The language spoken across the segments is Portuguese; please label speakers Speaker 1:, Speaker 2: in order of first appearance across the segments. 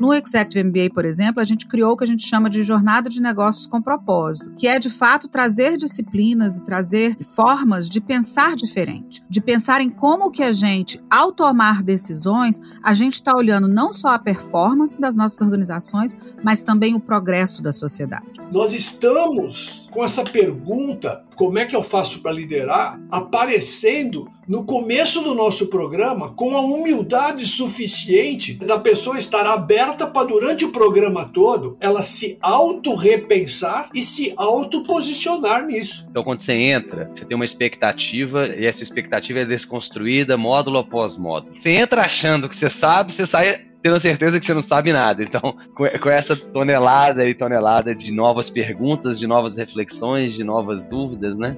Speaker 1: No Executive MBA, por exemplo, a gente criou o que a gente chama de jornada de negócios com propósito, que é de fato trazer disciplinas e trazer formas de pensar diferente, de pensar em como que a gente, ao tomar decisões, a gente está olhando não só a performance das nossas organizações, mas também o progresso da sociedade.
Speaker 2: Nós estamos com essa pergunta, como é que eu faço para liderar, aparecendo no começo do nosso programa com a humildade suficiente da pessoa estar aberta para durante o programa todo ela se auto-repensar e se auto-posicionar nisso.
Speaker 3: Então quando você entra, você tem uma expectativa e essa expectativa é desconstruída módulo após módulo. Você entra achando que você sabe, você sai tendo certeza que você não sabe nada. Então, com, essa tonelada e tonelada de novas perguntas, de novas reflexões, de novas dúvidas, né?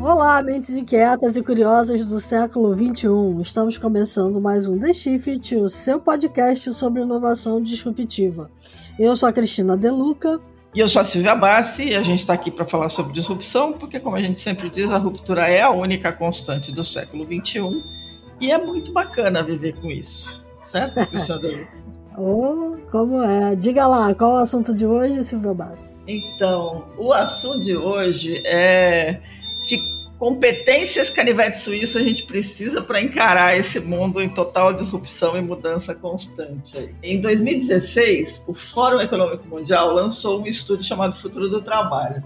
Speaker 4: Olá, mentes inquietas e curiosas do século XXI. Estamos começando mais um The Shift, o seu podcast sobre inovação disruptiva. Eu sou a Cristina Deluca
Speaker 5: e eu sou a Silvia Bassi e a gente está aqui para falar sobre disrupção, porque, como a gente sempre diz, a ruptura é a única constante do século XXI e é muito bacana viver com isso. Certo, Cristiano?
Speaker 4: oh, como é? Diga lá, qual é o assunto de hoje, Silvia Bassi?
Speaker 5: Então, o assunto de hoje é que competências canivete suíço a gente precisa para encarar esse mundo em total disrupção e mudança constante. Em 2016, o Fórum Econômico Mundial lançou um estudo chamado Futuro do Trabalho.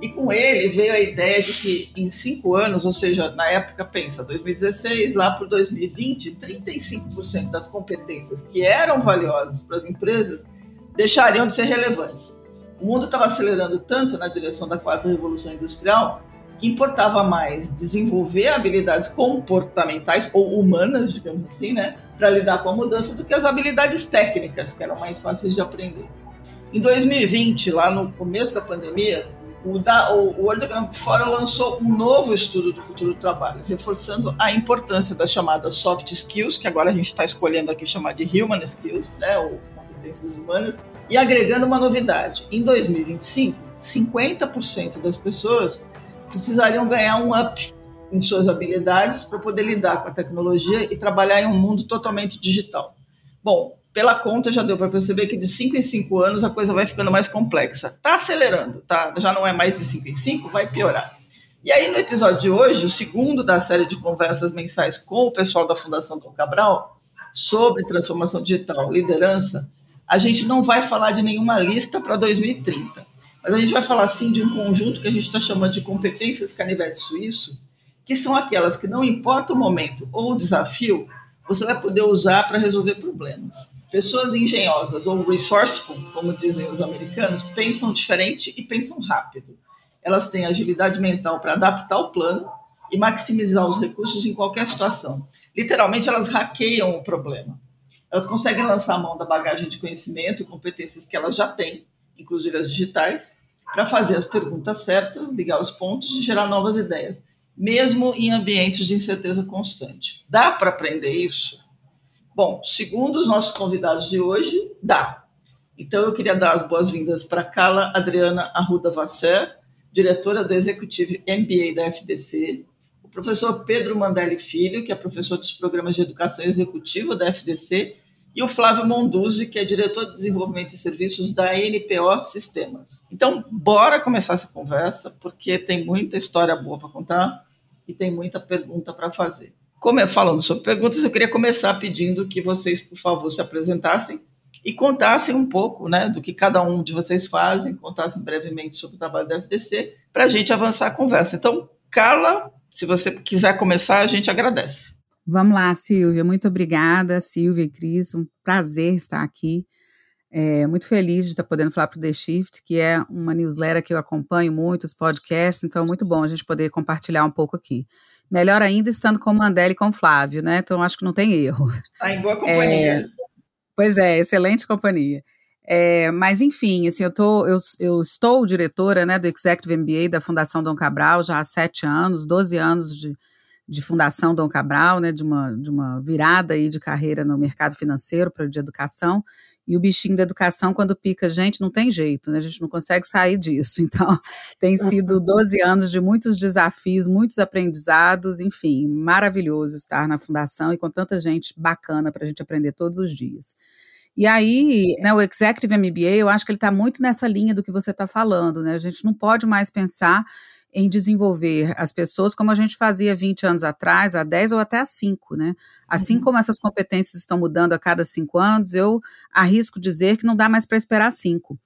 Speaker 5: E com ele veio a ideia de que em cinco anos, ou seja, na época, pensa, 2016, lá para 2020, 35% das competências que eram valiosas para as empresas deixariam de ser relevantes. O mundo estava acelerando tanto na direção da quarta revolução industrial que importava mais desenvolver habilidades comportamentais ou humanas, digamos assim, né, para lidar com a mudança do que as habilidades técnicas, que eram mais fáceis de aprender. Em 2020, lá no começo da pandemia, o, da, o World Economic Forum lançou um novo estudo do futuro do trabalho, reforçando a importância das chamadas soft skills, que agora a gente está escolhendo aqui chamar de human skills, né, ou competências humanas, e agregando uma novidade. Em 2025, 50% das pessoas precisariam ganhar um up em suas habilidades para poder lidar com a tecnologia e trabalhar em um mundo totalmente digital. Bom, pela conta já deu para perceber que de 5 em 5 anos a coisa vai ficando mais complexa. Está acelerando, tá? Já não é mais de 5 em 5, vai piorar. E aí no episódio de hoje, o segundo da série de conversas mensais com o pessoal da Fundação Dom Cabral sobre transformação digital, liderança, a gente não vai falar de nenhuma lista para 2030 mas a gente vai falar sim de um conjunto que a gente está chamando de competências canivete suíço, que são aquelas que não importa o momento ou o desafio, você vai poder usar para resolver problemas. Pessoas engenhosas ou resourceful, como dizem os americanos, pensam diferente e pensam rápido. Elas têm agilidade mental para adaptar o plano e maximizar os recursos em qualquer situação. Literalmente, elas hackeiam o problema. Elas conseguem lançar a mão da bagagem de conhecimento e competências que elas já têm inclusive as digitais, para fazer as perguntas certas, ligar os pontos e gerar novas ideias, mesmo em ambientes de incerteza constante. Dá para aprender isso? Bom, segundo os nossos convidados de hoje, dá. Então eu queria dar as boas-vindas para Carla Adriana Arruda Vasser, diretora do Executivo MBA da FDC, o professor Pedro Mandelli Filho, que é professor dos programas de educação executiva da FDC e o Flávio Monduzzi, que é diretor de desenvolvimento de serviços da NPO Sistemas. Então, bora começar essa conversa, porque tem muita história boa para contar e tem muita pergunta para fazer. Como falando sobre perguntas, eu queria começar pedindo que vocês, por favor, se apresentassem e contassem um pouco né, do que cada um de vocês fazem, contassem brevemente sobre o trabalho da FDC, para a gente avançar a conversa. Então, Carla, se você quiser começar, a gente agradece.
Speaker 1: Vamos lá, Silvia. Muito obrigada, Silvia e Cris. Um prazer estar aqui. É, muito feliz de estar podendo falar para o The Shift, que é uma newsletter que eu acompanho muito, os podcasts, então é muito bom a gente poder compartilhar um pouco aqui. Melhor ainda estando com o Mandela e com o Flávio, né? Então acho que não tem erro.
Speaker 5: Está em boa companhia. É,
Speaker 1: pois é, excelente companhia. É, mas enfim, assim, eu, tô, eu, eu estou diretora né, do Executive MBA da Fundação Dom Cabral já há sete anos, 12 anos de, de Fundação Dom Cabral, né, de uma, de uma virada aí de carreira no mercado financeiro para de educação. E o bichinho da educação, quando pica gente, não tem jeito, né? A gente não consegue sair disso. Então, tem sido 12 anos de muitos desafios, muitos aprendizados, enfim, maravilhoso estar na fundação e com tanta gente bacana para a gente aprender todos os dias. E aí, né, o Executive MBA, eu acho que ele está muito nessa linha do que você está falando, né? A gente não pode mais pensar em desenvolver as pessoas como a gente fazia 20 anos atrás, há 10 ou até há 5, né? Assim uhum. como essas competências estão mudando a cada 5 anos, eu arrisco dizer que não dá mais para esperar 5.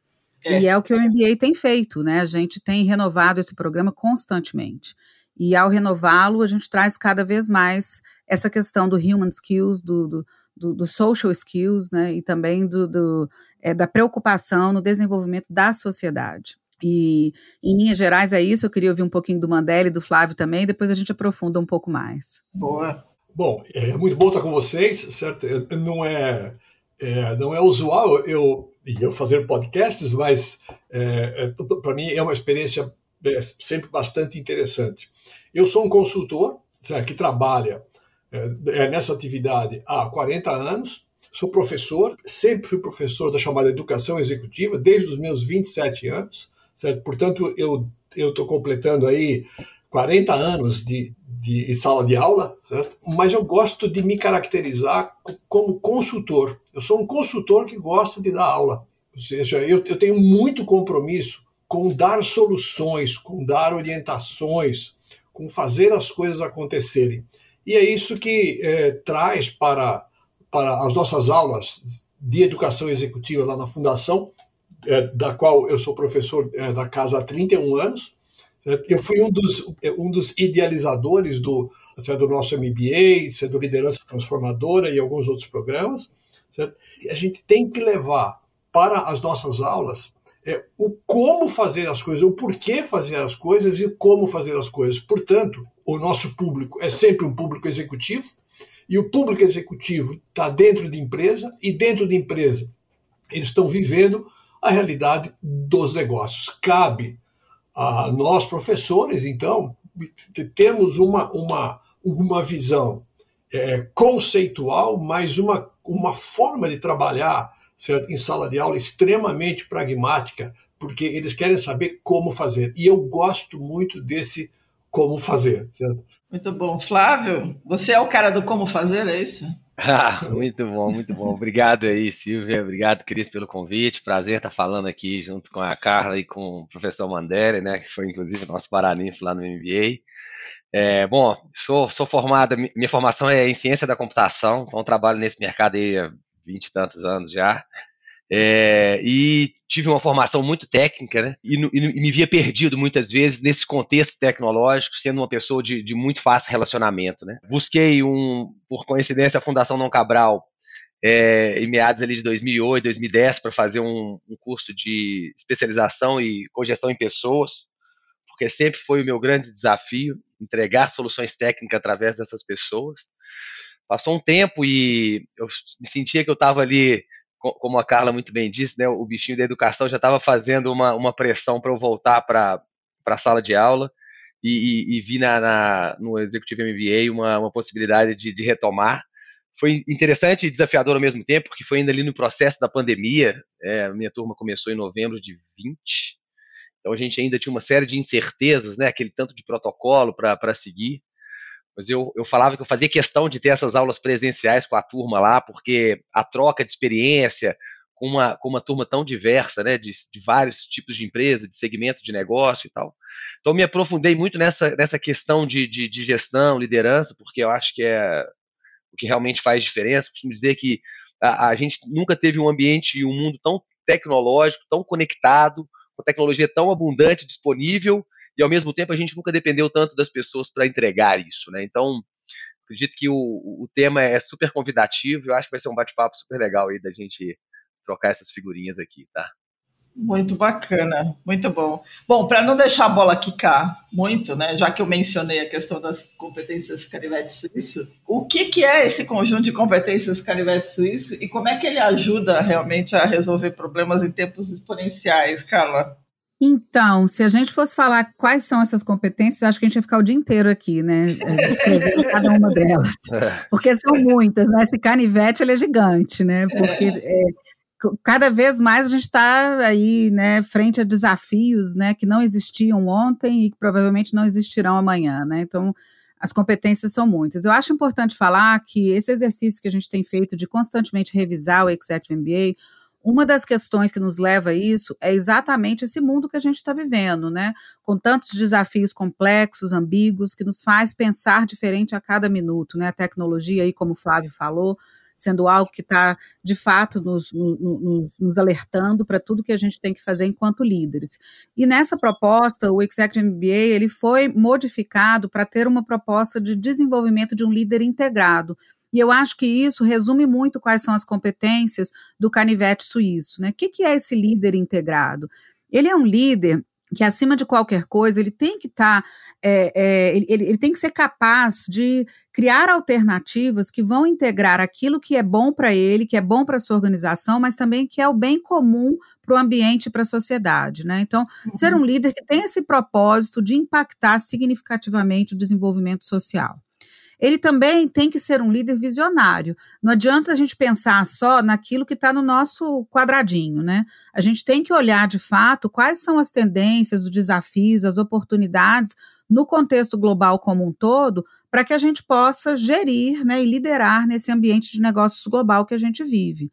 Speaker 1: É. E é o que o MBA tem feito, né? A gente tem renovado esse programa constantemente. E ao renová-lo, a gente traz cada vez mais essa questão do human skills, do, do, do, do social skills, né? E também do, do é, da preocupação no desenvolvimento da sociedade. E, em linhas gerais, é isso. Eu queria ouvir um pouquinho do Mandela e do Flávio também, depois a gente aprofunda um pouco mais.
Speaker 2: Boa. Bom, é muito bom estar com vocês, certo? Não é, é não é usual eu, eu fazer podcasts, mas é, é, para mim é uma experiência é, sempre bastante interessante. Eu sou um consultor certo, que trabalha é, é nessa atividade há 40 anos, sou professor, sempre fui professor da chamada educação executiva, desde os meus 27 anos certo? Portanto, eu estou completando aí 40 anos de, de sala de aula, certo? mas eu gosto de me caracterizar como consultor. Eu sou um consultor que gosta de dar aula. Ou seja, eu, eu tenho muito compromisso com dar soluções, com dar orientações, com fazer as coisas acontecerem. E é isso que é, traz para, para as nossas aulas de educação executiva lá na Fundação é, da qual eu sou professor é, da casa há 31 anos. Certo? Eu fui um dos, um dos idealizadores do, certo, do nosso MBA, certo, do Liderança Transformadora e alguns outros programas. Certo? E a gente tem que levar para as nossas aulas é, o como fazer as coisas, o porquê fazer as coisas e como fazer as coisas. Portanto, o nosso público é sempre um público executivo, e o público executivo está dentro de empresa, e dentro de empresa eles estão vivendo a realidade dos negócios. Cabe a nós, professores, então, temos uma, uma, uma visão é, conceitual, mas uma, uma forma de trabalhar certo? em sala de aula extremamente pragmática, porque eles querem saber como fazer. E eu gosto muito desse como fazer. Certo?
Speaker 5: Muito bom. Flávio, você é o cara do como fazer, é isso?
Speaker 3: Ah, muito bom, muito bom. Obrigado aí, Silvia. Obrigado, Cris, pelo convite. Prazer estar falando aqui junto com a Carla e com o professor Mandere, né, que foi inclusive nosso paraninfo lá no MBA. É, bom, sou, sou formada, minha formação é em ciência da computação, então trabalho nesse mercado aí há 20 e tantos anos já. É, e tive uma formação muito técnica, né? E, e, me via perdido muitas vezes nesse contexto tecnológico, sendo uma pessoa de, de muito fácil relacionamento, né? Busquei um, por coincidência, a Fundação Não Cabral é, em meados ali de 2008, 2010 para fazer um, um, curso de especialização e cogestão em pessoas, porque sempre foi o meu grande desafio entregar soluções técnicas através dessas pessoas. Passou um tempo e eu me sentia que eu estava ali como a Carla muito bem disse, né, o bichinho da educação já estava fazendo uma, uma pressão para eu voltar para a sala de aula e, e, e vi na, na, no Executivo MBA uma, uma possibilidade de, de, retomar. Foi interessante e desafiador ao mesmo tempo, porque foi ainda ali no processo da pandemia. É, minha turma começou em novembro de 20, então a gente ainda tinha uma série de incertezas, né, aquele tanto de protocolo para seguir mas eu, eu falava que eu fazia questão de ter essas aulas presenciais com a turma lá, porque a troca de experiência com uma, com uma turma tão diversa, né, de, de vários tipos de empresa, de segmento de negócio e tal. Então, me aprofundei muito nessa, nessa questão de, de, de gestão, liderança, porque eu acho que é o que realmente faz diferença. Costumo dizer que a, a gente nunca teve um ambiente e um mundo tão tecnológico, tão conectado, com tecnologia tão abundante, disponível, e ao mesmo tempo a gente nunca dependeu tanto das pessoas para entregar isso, né? Então, acredito que o, o tema é super convidativo, eu acho que vai ser um bate-papo super legal aí da gente trocar essas figurinhas aqui, tá?
Speaker 5: Muito bacana, muito bom. Bom, para não deixar a bola quicar muito, né, já que eu mencionei a questão das competências canivete suíço, o que, que é esse conjunto de competências canivete suíço e como é que ele ajuda realmente a resolver problemas em tempos exponenciais, Carla?
Speaker 1: Então, se a gente fosse falar quais são essas competências, acho que a gente ia ficar o dia inteiro aqui, né? É, escrevendo cada uma delas. É. Porque são muitas, né? Esse canivete ele é gigante, né? Porque é. é, cada vez mais a gente está aí, né, frente a desafios, né, que não existiam ontem e que provavelmente não existirão amanhã, né? Então, as competências são muitas. Eu acho importante falar que esse exercício que a gente tem feito de constantemente revisar o Executive MBA, uma das questões que nos leva a isso é exatamente esse mundo que a gente está vivendo, né? Com tantos desafios complexos, ambíguos, que nos faz pensar diferente a cada minuto, né? A tecnologia aí, como o Flávio falou, sendo algo que está, de fato, nos, nos, nos alertando para tudo que a gente tem que fazer enquanto líderes. E nessa proposta, o Executive MBA ele foi modificado para ter uma proposta de desenvolvimento de um líder integrado. E eu acho que isso resume muito quais são as competências do canivete suíço. Né? O que, que é esse líder integrado? Ele é um líder que acima de qualquer coisa ele tem que estar, tá, é, é, ele, ele, tem que ser capaz de criar alternativas que vão integrar aquilo que é bom para ele, que é bom para a sua organização, mas também que é o bem comum para o ambiente e para a sociedade. Né? Então, uhum. ser um líder que tem esse propósito de impactar significativamente o desenvolvimento social ele também tem que ser um líder visionário. Não adianta a gente pensar só naquilo que está no nosso quadradinho, né? A gente tem que olhar de fato quais são as tendências, os desafios, as oportunidades no contexto global como um todo, para que a gente possa gerir né, e liderar nesse ambiente de negócios global que a gente vive.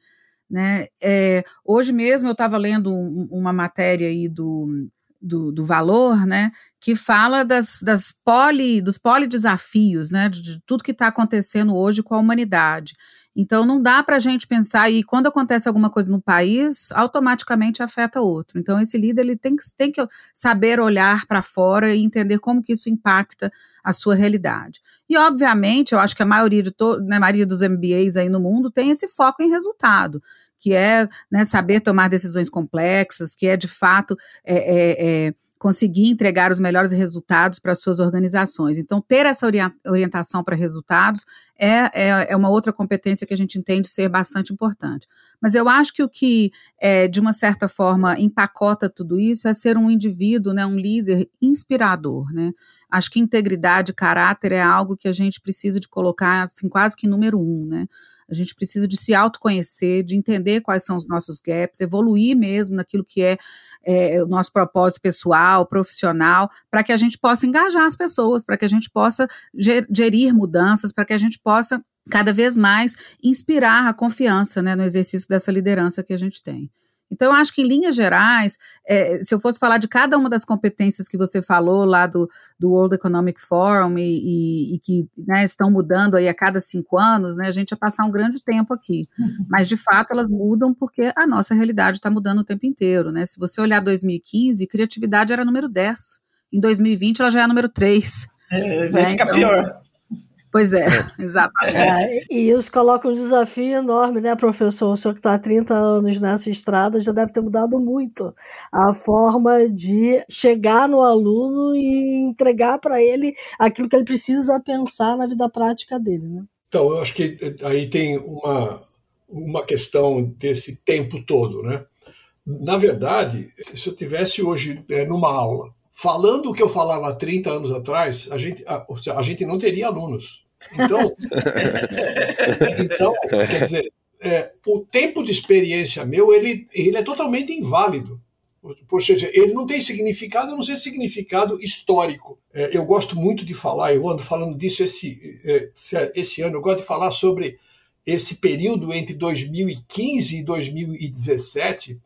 Speaker 1: Né? É, hoje mesmo eu estava lendo um, uma matéria aí do do, do valor, né, que fala das, das poli, dos polidesafios, né, de, de tudo que está acontecendo hoje com a humanidade. Então, não dá para a gente pensar, e quando acontece alguma coisa no país, automaticamente afeta outro. Então, esse líder ele tem, que, tem que saber olhar para fora e entender como que isso impacta a sua realidade. E, obviamente, eu acho que a maioria, de to, né, maioria dos MBAs aí no mundo tem esse foco em resultado que é né, saber tomar decisões complexas, que é de fato é, é, é, conseguir entregar os melhores resultados para as suas organizações. Então, ter essa orientação para resultados é, é, é, uma outra competência que a gente entende ser bastante importante. Mas eu acho que o que, é, de uma certa forma, empacota tudo isso é ser um indivíduo, né, um líder inspirador. Né? Acho que integridade, caráter é algo que a gente precisa de colocar assim, quase que número um. Né? A gente precisa de se autoconhecer, de entender quais são os nossos gaps, evoluir mesmo naquilo que é, é o nosso propósito pessoal, profissional, para que a gente possa engajar as pessoas, para que a gente possa gerir mudanças, para que a gente possa cada vez mais inspirar a confiança né, no exercício dessa liderança que a gente tem. Então, eu acho que, em linhas gerais, é, se eu fosse falar de cada uma das competências que você falou lá do, do World Economic Forum e, e, e que né, estão mudando aí a cada cinco anos, né, a gente ia passar um grande tempo aqui. Uhum. Mas, de fato, elas mudam porque a nossa realidade está mudando o tempo inteiro. Né? Se você olhar 2015, criatividade era número 10. Em 2020, ela já é número 3.
Speaker 5: É, vai né? ficar então, pior.
Speaker 1: Pois é, exatamente. É,
Speaker 4: e isso coloca um desafio enorme, né, professor? O senhor que está há 30 anos nessa estrada já deve ter mudado muito a forma de chegar no aluno e entregar para ele aquilo que ele precisa pensar na vida prática dele, né?
Speaker 2: Então, eu acho que aí tem uma, uma questão desse tempo todo, né? Na verdade, se eu tivesse hoje é, numa aula falando o que eu falava há 30 anos atrás, a gente, a, a gente não teria alunos. Então, então quer dizer, é, o tempo de experiência meu, ele, ele é totalmente inválido. Ou seja, ele não tem significado, a não ser significado histórico. É, eu gosto muito de falar, eu ando falando disso esse, é, esse ano, eu gosto de falar sobre esse período entre 2015 e 2017,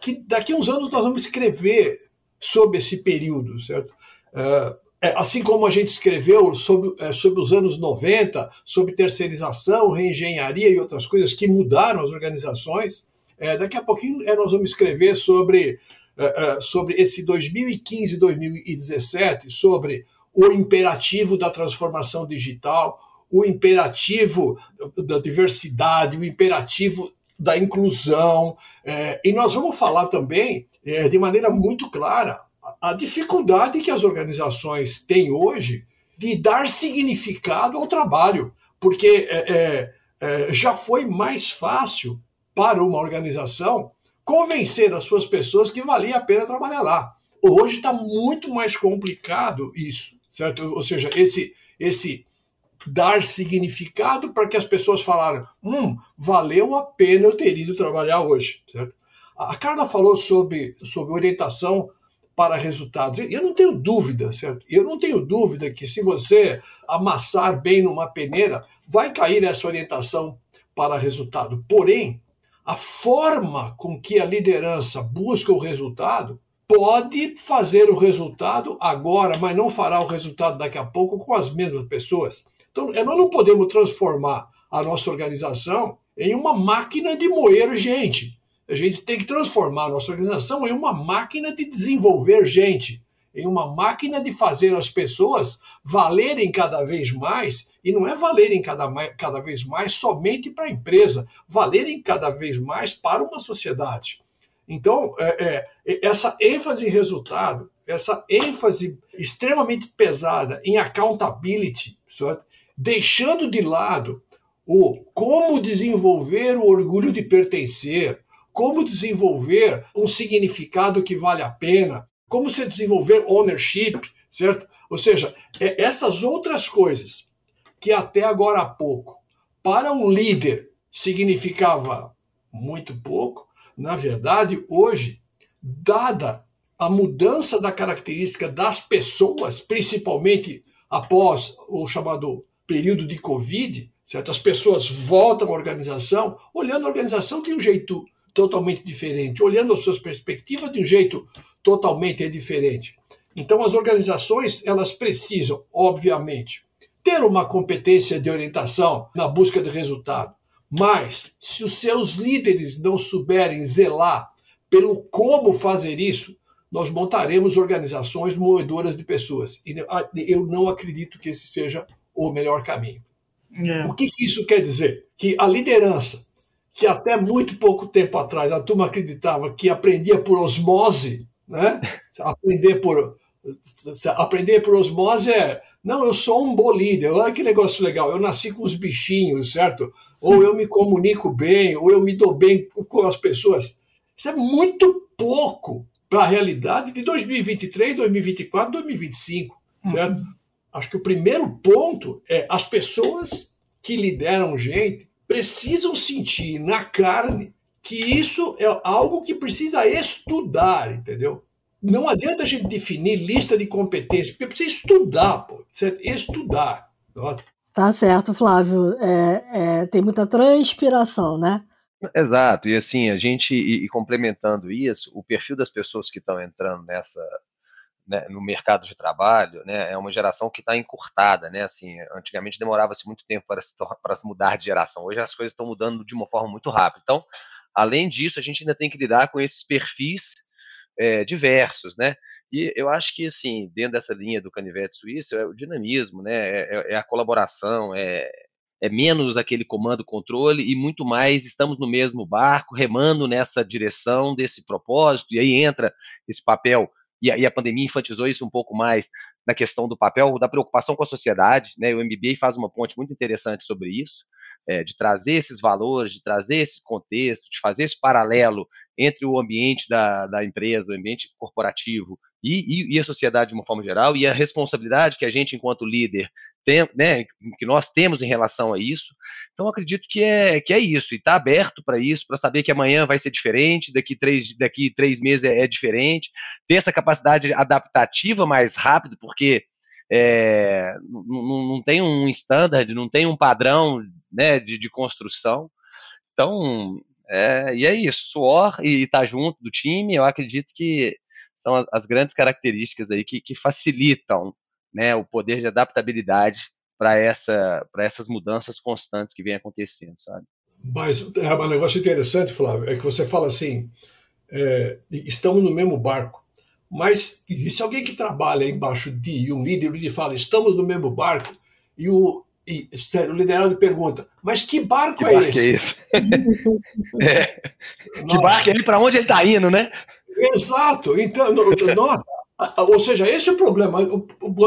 Speaker 2: que daqui a uns anos nós vamos escrever sobre esse período, certo? Uh, é, assim como a gente escreveu sobre, é, sobre os anos 90, sobre terceirização, reengenharia e outras coisas que mudaram as organizações, é, daqui a pouquinho é, nós vamos escrever sobre, é, é, sobre esse 2015 2017, sobre o imperativo da transformação digital, o imperativo da diversidade, o imperativo da inclusão. É, e nós vamos falar também, de maneira muito clara, a dificuldade que as organizações têm hoje de dar significado ao trabalho, porque é, é, é, já foi mais fácil para uma organização convencer as suas pessoas que valia a pena trabalhar lá. Hoje está muito mais complicado isso, certo? Ou seja, esse, esse dar significado para que as pessoas falaram: hum, valeu a pena eu ter ido trabalhar hoje. Certo? A Carla falou sobre, sobre orientação para resultados. Eu não tenho dúvida, certo? Eu não tenho dúvida que se você amassar bem numa peneira, vai cair essa orientação para resultado. Porém, a forma com que a liderança busca o resultado pode fazer o resultado agora, mas não fará o resultado daqui a pouco com as mesmas pessoas. Então, é, nós não podemos transformar a nossa organização em uma máquina de moer gente. A gente tem que transformar a nossa organização em uma máquina de desenvolver gente, em uma máquina de fazer as pessoas valerem cada vez mais, e não é valerem cada, cada vez mais somente para a empresa, valerem cada vez mais para uma sociedade. Então, é, é, essa ênfase em resultado, essa ênfase extremamente pesada em accountability, certo? deixando de lado o como desenvolver o orgulho de pertencer, como desenvolver um significado que vale a pena, como se desenvolver ownership, certo? Ou seja, é essas outras coisas que até agora há pouco, para um líder, significava muito pouco, na verdade, hoje, dada a mudança da característica das pessoas, principalmente após o chamado período de Covid, certo? As pessoas voltam à organização olhando a organização de um jeito totalmente diferente, olhando as suas perspectivas de um jeito totalmente diferente. Então, as organizações elas precisam, obviamente, ter uma competência de orientação na busca de resultado. Mas, se os seus líderes não souberem zelar pelo como fazer isso, nós montaremos organizações moedoras de pessoas. E eu não acredito que esse seja o melhor caminho. É. O que, que isso quer dizer? Que a liderança que até muito pouco tempo atrás a turma acreditava que aprendia por osmose, né? Aprender por aprender por osmose é não, eu sou um bom líder. Olha que negócio legal. Eu nasci com os bichinhos, certo? Ou eu me comunico bem, ou eu me dou bem com as pessoas. Isso é muito pouco para a realidade de 2023, 2024, 2025, certo? Uhum. Acho que o primeiro ponto é as pessoas que lideram gente precisam sentir na carne que isso é algo que precisa estudar, entendeu? Não adianta a gente definir lista de competências, porque precisa estudar, pô, precisa estudar.
Speaker 4: Tá certo, Flávio. É, é, tem muita transpiração, né?
Speaker 3: Exato, e assim, a gente, e, e complementando isso, o perfil das pessoas que estão entrando nessa, né, no mercado de trabalho, né, é uma geração que está encurtada, né, assim, antigamente demorava-se muito tempo para se, para se mudar de geração, hoje as coisas estão mudando de uma forma muito rápida. Então, além disso, a gente ainda tem que lidar com esses perfis é, diversos, né, e eu acho que, assim, dentro dessa linha do canivete suíço, é o dinamismo, né, é, é, é a colaboração, é, é menos aquele comando-controle e muito mais estamos no mesmo barco, remando nessa direção desse propósito, e aí entra esse papel e a, e a pandemia enfatizou isso um pouco mais na questão do papel da preocupação com a sociedade, né? O MBA faz uma ponte muito interessante sobre isso, é, de trazer esses valores, de trazer esse contexto, de fazer esse paralelo entre o ambiente da, da empresa, o ambiente corporativo e, e, e, a sociedade de uma forma geral, e a responsabilidade que a gente, enquanto líder, tem, né, que nós temos em relação a isso. Então, acredito que é, que é isso, e está aberto para isso, para saber que amanhã vai ser diferente, daqui três, daqui três meses é, é diferente, ter essa capacidade adaptativa mais rápido, porque é, não, não, tem um standard, não tem um padrão né, de, de construção. Então, é, e é isso, suor e estar tá junto do time, eu acredito que são as, as grandes características aí que, que facilitam né, o poder de adaptabilidade para essa, essas mudanças constantes que vêm acontecendo, sabe?
Speaker 2: Mas é um negócio interessante, Flávio, é que você fala assim, é, estamos no mesmo barco, mas e se alguém que trabalha embaixo de um líder, o líder fala, estamos no mesmo barco, e o, e, sério, o liderado pergunta, mas que barco, que é, barco esse? é esse?
Speaker 3: é. Que barco é ele? Para onde ele está indo, né?
Speaker 2: Exato. Então, nota. Ou seja, esse é o problema.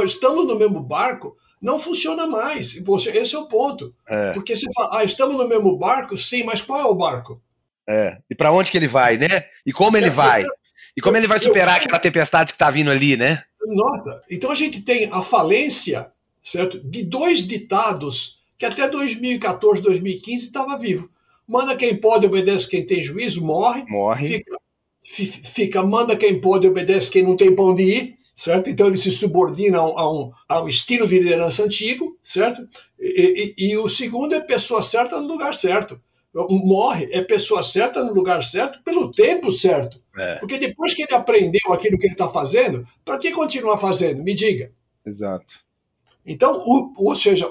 Speaker 2: Estamos no mesmo barco, não funciona mais. Esse é o ponto. É. Porque se fala, ah, estamos no mesmo barco, sim, mas qual é o barco?
Speaker 3: É. E para onde que ele vai, né? E como ele é, vai? E como ele vai superar eu, aquela tempestade que está vindo ali, né?
Speaker 2: Nota. Então a gente tem a falência certo? De dois ditados que até 2014, 2015 estava vivo. Manda quem pode, obedece quem tem juízo, morre.
Speaker 3: Morre.
Speaker 2: Fica, fica, manda quem pode, obedece quem não tem pão de ir, certo? Então ele se subordina a um, a um estilo de liderança antigo, certo? E, e, e, o segundo é pessoa certa no lugar certo. Morre é pessoa certa no lugar certo pelo tempo certo. É. Porque depois que ele aprendeu aquilo que ele está fazendo, para que continuar fazendo? Me diga.
Speaker 3: Exato.
Speaker 2: Então, o, ou seja,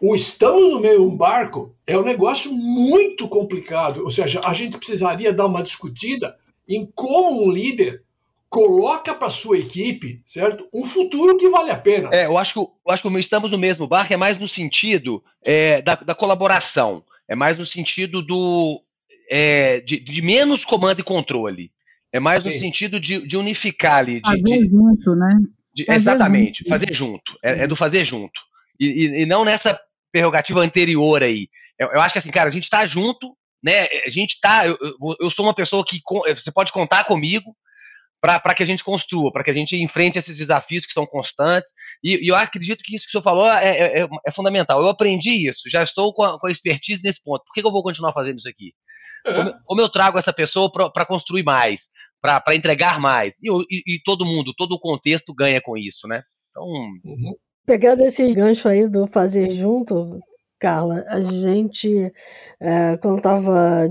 Speaker 2: o estamos no meio de um barco é um negócio muito complicado. Ou seja, a gente precisaria dar uma discutida em como um líder coloca para sua equipe, certo? Um futuro que vale a pena.
Speaker 3: É, eu acho que, eu acho que estamos no mesmo barco é mais no sentido é, da, da, colaboração, é mais no sentido do é, de, de, menos comando e controle, é mais Sim. no sentido de, de unificar ali, de,
Speaker 1: fazer de, junto, né?
Speaker 3: fazer exatamente, junto. fazer junto, é, é, do fazer junto e, e, e, não nessa prerrogativa anterior aí. Eu, eu acho que assim, cara, a gente está junto, né? A gente tá. Eu, eu, sou uma pessoa que você pode contar comigo para que a gente construa, para que a gente enfrente esses desafios que são constantes. E, e eu acredito que isso que o senhor falou é, é, é, é fundamental. Eu aprendi isso, já estou com a, com a, expertise nesse ponto. Por que, que eu vou continuar fazendo isso aqui? É. Como, como, eu trago essa pessoa para construir mais, para entregar mais? E, e, e, todo mundo, todo o contexto ganha com isso, né? Então.
Speaker 4: Uhum. Pegando esse gancho aí do fazer junto, Carla, a gente, é, quando estava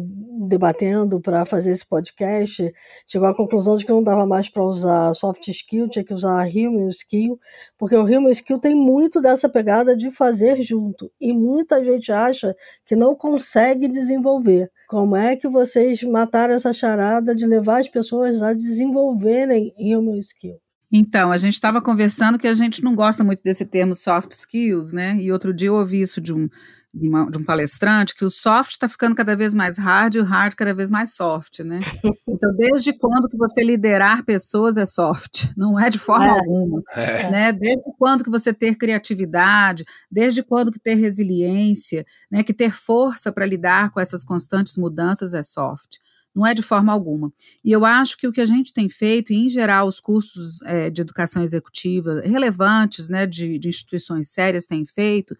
Speaker 4: debatendo para fazer esse podcast, chegou à conclusão de que não dava mais para usar soft skill, tinha que usar human skill, porque o human skill tem muito dessa pegada de fazer junto, e muita gente acha que não consegue desenvolver. Como é que vocês mataram essa charada de levar as pessoas a desenvolverem human skill?
Speaker 1: Então, a gente estava conversando que a gente não gosta muito desse termo soft skills, né? E outro dia eu ouvi isso de um, de, uma, de um palestrante, que o soft está ficando cada vez mais hard e o hard cada vez mais soft, né? Então, desde quando que você liderar pessoas é soft? Não é de forma é. alguma, é. né? Desde quando que você ter criatividade, desde quando que ter resiliência, né? Que ter força para lidar com essas constantes mudanças é soft não é de forma alguma. E eu acho que o que a gente tem feito, e em geral os cursos é, de educação executiva relevantes, né, de, de instituições sérias têm feito,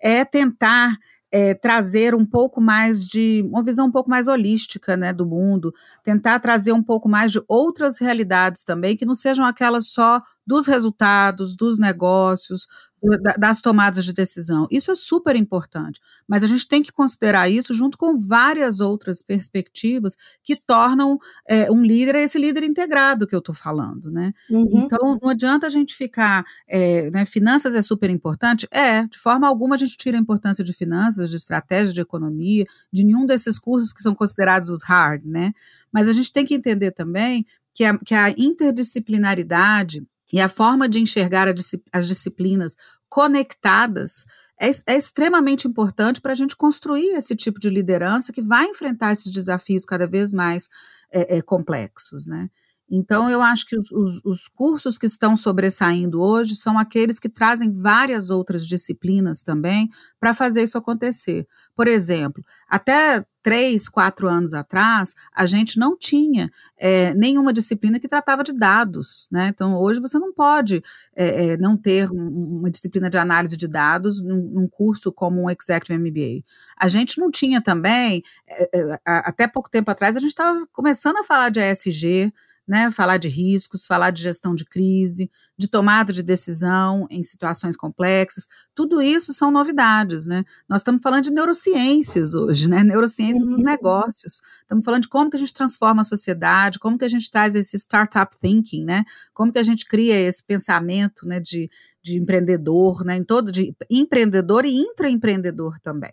Speaker 1: é tentar é, trazer um pouco mais de uma visão um pouco mais holística né, do mundo, tentar trazer um pouco mais de outras realidades também, que não sejam aquelas só dos resultados, dos negócios, das tomadas de decisão. Isso é super importante, mas a gente tem que considerar isso junto com várias outras perspectivas que tornam é, um líder esse líder integrado que eu estou falando, né? Uhum. Então não adianta a gente ficar, é, né, finanças é super importante, é, de forma alguma a gente tira a importância de finanças, de estratégia, de economia, de nenhum desses cursos que são considerados os hard, né? Mas a gente tem que entender também que a, que a interdisciplinaridade e a forma de enxergar as disciplinas conectadas é, é extremamente importante para a gente construir esse tipo de liderança que vai enfrentar esses desafios cada vez mais é, é, complexos, né? Então, eu acho que os, os, os, cursos que estão sobressaindo hoje são aqueles que trazem várias outras disciplinas também para fazer isso acontecer. Por exemplo, até três, quatro anos atrás, a gente não tinha é, nenhuma disciplina que tratava de dados. Né? Então, hoje você não pode é, é, não ter um, uma disciplina de análise de dados num, num, curso como um Executive MBA. A gente não tinha também, é, é, até pouco tempo atrás, a gente estava começando a falar de ESG, né, falar de riscos, falar de gestão de crise, de tomada de decisão em situações complexas, tudo isso são novidades, né? Nós estamos falando de neurociências hoje, né? Neurociências uhum. dos negócios. Estamos falando de como que a gente transforma a sociedade, como que a gente traz esse startup thinking, né? Como que a gente cria esse pensamento, né, de, de empreendedor, né, em todo de empreendedor e intraempreendedor também.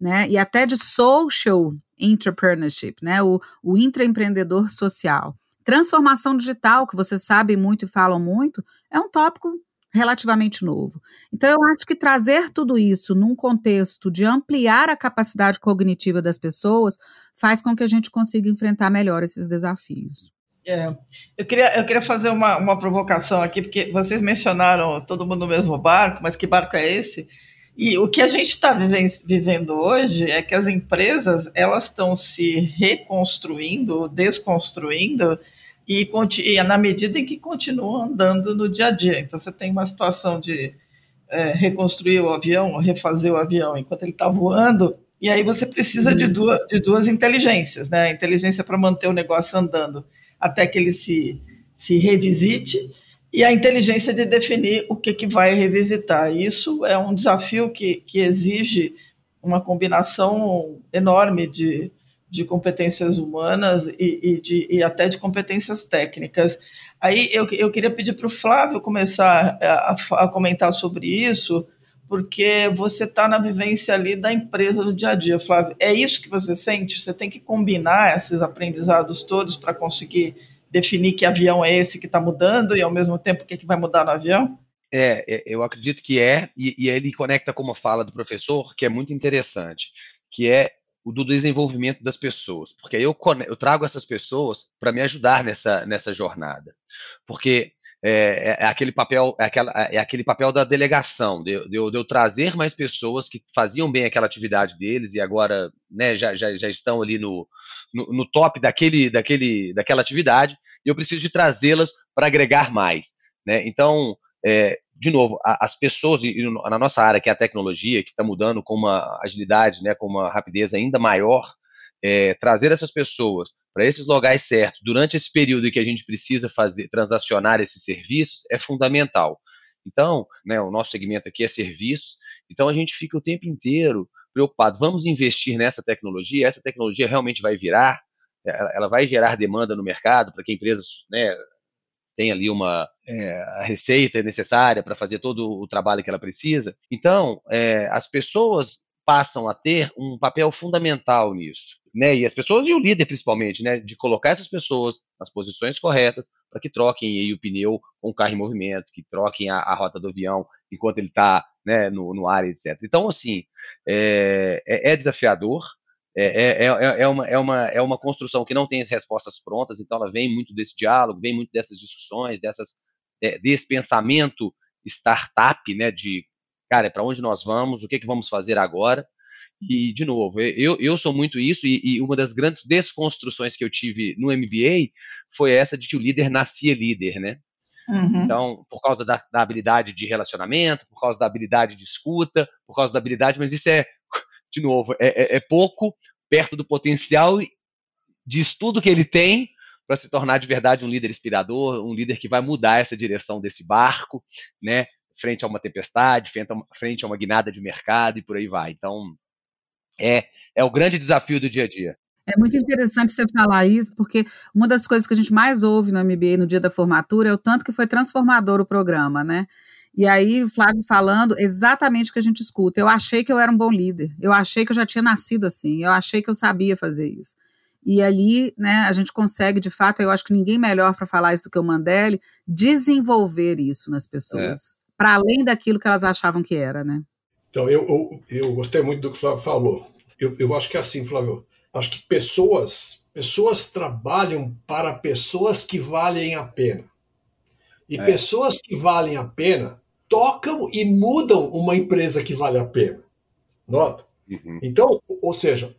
Speaker 1: Né, e até de social entrepreneurship, né, o, o intraempreendedor social. Transformação digital, que vocês sabem muito e falam muito, é um tópico relativamente novo. Então, eu acho que trazer tudo isso num contexto de ampliar a capacidade cognitiva das pessoas faz com que a gente consiga enfrentar melhor esses desafios.
Speaker 5: É. Eu, queria, eu queria fazer uma, uma provocação aqui, porque vocês mencionaram todo mundo no mesmo barco, mas que barco é esse? E o que a gente está vivendo hoje é que as empresas elas estão se reconstruindo, desconstruindo, e, e, na medida em que continuam andando no dia a dia. Então, você tem uma situação de é, reconstruir o avião, refazer o avião enquanto ele está voando. E aí você precisa de duas, de duas inteligências, né? A inteligência para manter o negócio andando até que ele se, se revisite e a inteligência de definir o que, que vai revisitar. Isso é um desafio que, que exige uma combinação enorme de, de competências humanas e, e, de, e até de competências técnicas. Aí eu, eu queria pedir para o Flávio começar a, a, comentar sobre isso, porque você está na vivência ali da empresa no dia a dia, Flávio. É isso que você sente? Você tem que combinar esses aprendizados todos para conseguir definir que avião é esse que está mudando e ao mesmo tempo o que, que vai mudar no avião?
Speaker 3: É, é, eu acredito que é, e, e ele conecta com uma fala do professor que é muito interessante, que é o do desenvolvimento das pessoas, porque eu, eu trago essas pessoas para me ajudar nessa, nessa jornada, porque é, é, é, aquele papel é, aquela, é aquele papel da delegação, de, de, eu, de, eu, trazer mais pessoas que faziam bem aquela atividade deles e agora né, já, já, já estão ali no, no, no top daquele, daquele, daquela atividade, e eu preciso de trazê-las para agregar mais. Né? Então, é, de novo, a, as pessoas, e, na nossa área, que é a tecnologia, que está mudando com uma agilidade, né, com uma rapidez ainda maior, é, trazer essas pessoas para esses locais certos durante esse período em que a gente precisa fazer transacionar esses serviços é fundamental. Então, né, o nosso segmento aqui é serviços, então a gente fica o tempo inteiro preocupado. Vamos investir nessa tecnologia, essa tecnologia realmente vai virar, ela, ela vai gerar demanda no mercado para que empresas né, tem ali uma é, a receita necessária para fazer todo o trabalho que ela precisa. Então, é, as pessoas passam a ter um papel fundamental nisso, né? E as pessoas e o líder principalmente, né? De colocar essas pessoas nas posições corretas para que troquem o pneu com o carro em movimento, que troquem a, a rota do avião enquanto ele está né, no, no ar, etc. Então, assim, é, é, é desafiador, é, é, é, é, uma, é, uma, é uma construção que não tem as respostas prontas, então ela vem muito desse diálogo, vem muito dessas discussões, dessas, é, desse pensamento startup, né, de, cara, é para onde nós vamos, o que, que vamos fazer agora, e, de novo, eu, eu sou muito isso, e, e, uma das grandes desconstruções que eu tive no MBA foi essa de que o líder nascia líder, né? Uhum. Então, por causa da, da, habilidade de relacionamento, por causa da habilidade de escuta, por causa da habilidade, mas isso é de novo, é, é, é pouco perto do potencial de estudo que ele tem para se tornar de verdade um líder inspirador, um líder que vai mudar essa direção desse barco, né? Frente a uma tempestade, frente a uma, frente a uma guinada de mercado e por aí vai. Então, é, é o grande desafio do dia a dia.
Speaker 1: É muito interessante você falar isso, porque uma das coisas que a gente mais ouve no MBA no dia da formatura é o tanto que foi transformador o programa, né? E aí, o Flávio falando exatamente o que a gente escuta. Eu achei que eu era um bom líder. Eu achei que eu já tinha nascido assim. Eu achei que eu sabia fazer isso. E ali, né, a gente consegue, de fato, eu acho que ninguém melhor para falar isso do que o Mandelli, desenvolver isso nas pessoas, é. Para além daquilo que elas achavam que era, né?
Speaker 2: Então, eu, eu, eu gostei muito do que o Flávio falou. Eu, eu acho que é assim, Flávio. Acho que pessoas, pessoas trabalham para pessoas que valem a pena. E é. pessoas que valem a pena tocam e mudam uma empresa que vale a pena. Nota? Uhum. Então, ou seja,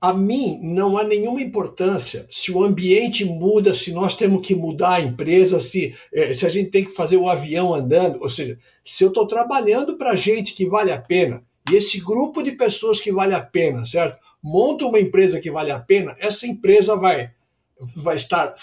Speaker 2: a mim não há nenhuma importância se o ambiente muda, se nós temos que mudar a empresa, se, eh, se a gente tem que fazer o avião andando. Ou seja, se eu estou trabalhando para gente que vale a pena, e esse grupo de pessoas que vale a pena, certo? Monta uma empresa que vale a pena, essa empresa vai, vai estar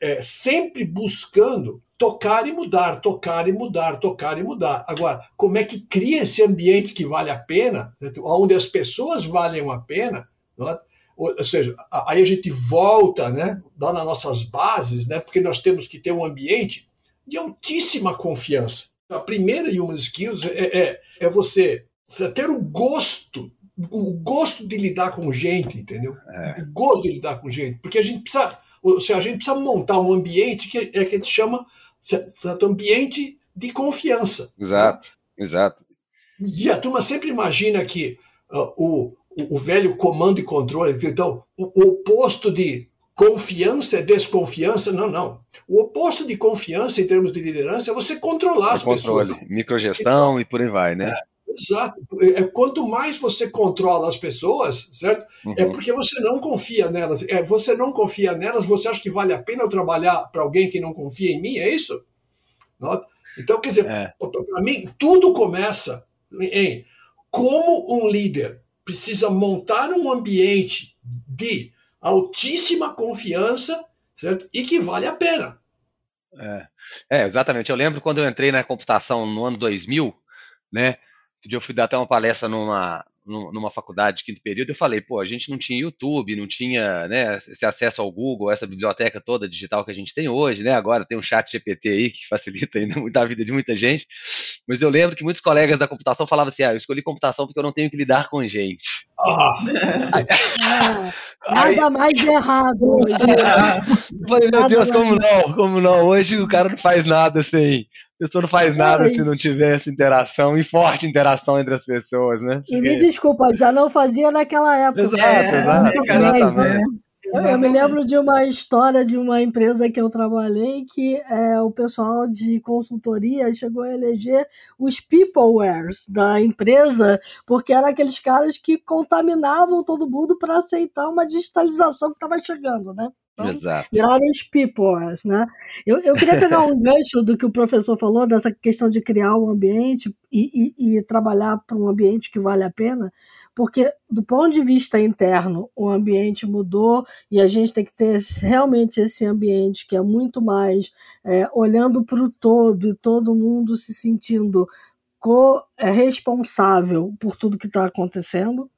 Speaker 2: é, sempre buscando tocar e mudar, tocar e mudar, tocar e mudar. Agora, como é que cria esse ambiente que vale a pena, onde as pessoas valem a pena, é? ou seja, aí a gente volta, né, lá nas nossas bases, né, porque nós temos que ter um ambiente de altíssima confiança. A primeira human skills é, é, é você ter o gosto, o gosto de lidar com gente, entendeu? É. O gosto de lidar com gente, porque a gente precisa, ou seja, a gente precisa montar um ambiente que é que a gente chama certo ambiente de confiança.
Speaker 3: Exato, né? exato.
Speaker 2: E a turma sempre imagina que uh, o, o, velho comando e controle, então, o, o oposto de confiança é desconfiança. Não, não. O oposto de confiança em termos de liderança é você controlar as controle, pessoas.
Speaker 3: Microgestão então, e por aí vai, né?
Speaker 2: É, exato. É, quanto mais você controla as pessoas, certo? É uhum. É porque você não confia nelas. É, você não confia nelas, você acha que vale a pena eu trabalhar para alguém que não confia em mim? É isso? Então, quer dizer, é. para mim, tudo começa em como um líder precisa montar um ambiente de altíssima confiança certo? e que vale a pena.
Speaker 3: É. é, exatamente. Eu lembro quando eu entrei na computação no ano 2000, né? Eu fui dar até uma palestra numa, numa faculdade de quinto período, eu falei, pô, a gente não tinha YouTube, não tinha né, esse acesso ao Google, essa biblioteca toda digital que a gente tem hoje, né? Agora tem um chat GPT aí que facilita ainda a vida de muita gente. Mas eu lembro que muitos colegas da computação falavam assim, ah, eu escolhi computação porque eu não tenho que lidar com gente.
Speaker 4: Ah. nada mais errado hoje.
Speaker 3: Eu falei, meu nada Deus, como não? Como não? Hoje o cara não faz nada sem a pessoa não faz nada se não tiver essa interação e forte interação entre as pessoas, né?
Speaker 4: Porque... E me desculpa, já não fazia naquela época.
Speaker 3: Exato, é, exato, exatamente.
Speaker 4: Eu, eu, me lembro de uma história de uma empresa que eu trabalhei que é, o pessoal de consultoria chegou a eleger os peoplewares da empresa, porque eram aqueles caras que contaminavam todo mundo para aceitar uma digitalização que estava chegando, né?
Speaker 3: Então, Exato.
Speaker 4: Viraram os peoples, né? Eu, eu queria pegar um gancho do que o professor falou, dessa questão de criar um ambiente e, e, e trabalhar para um ambiente que vale a pena, porque do ponto de vista interno, o ambiente mudou e a gente tem que ter realmente esse ambiente que é muito mais é, olhando para o todo e todo mundo se sentindo é, responsável por tudo que está acontecendo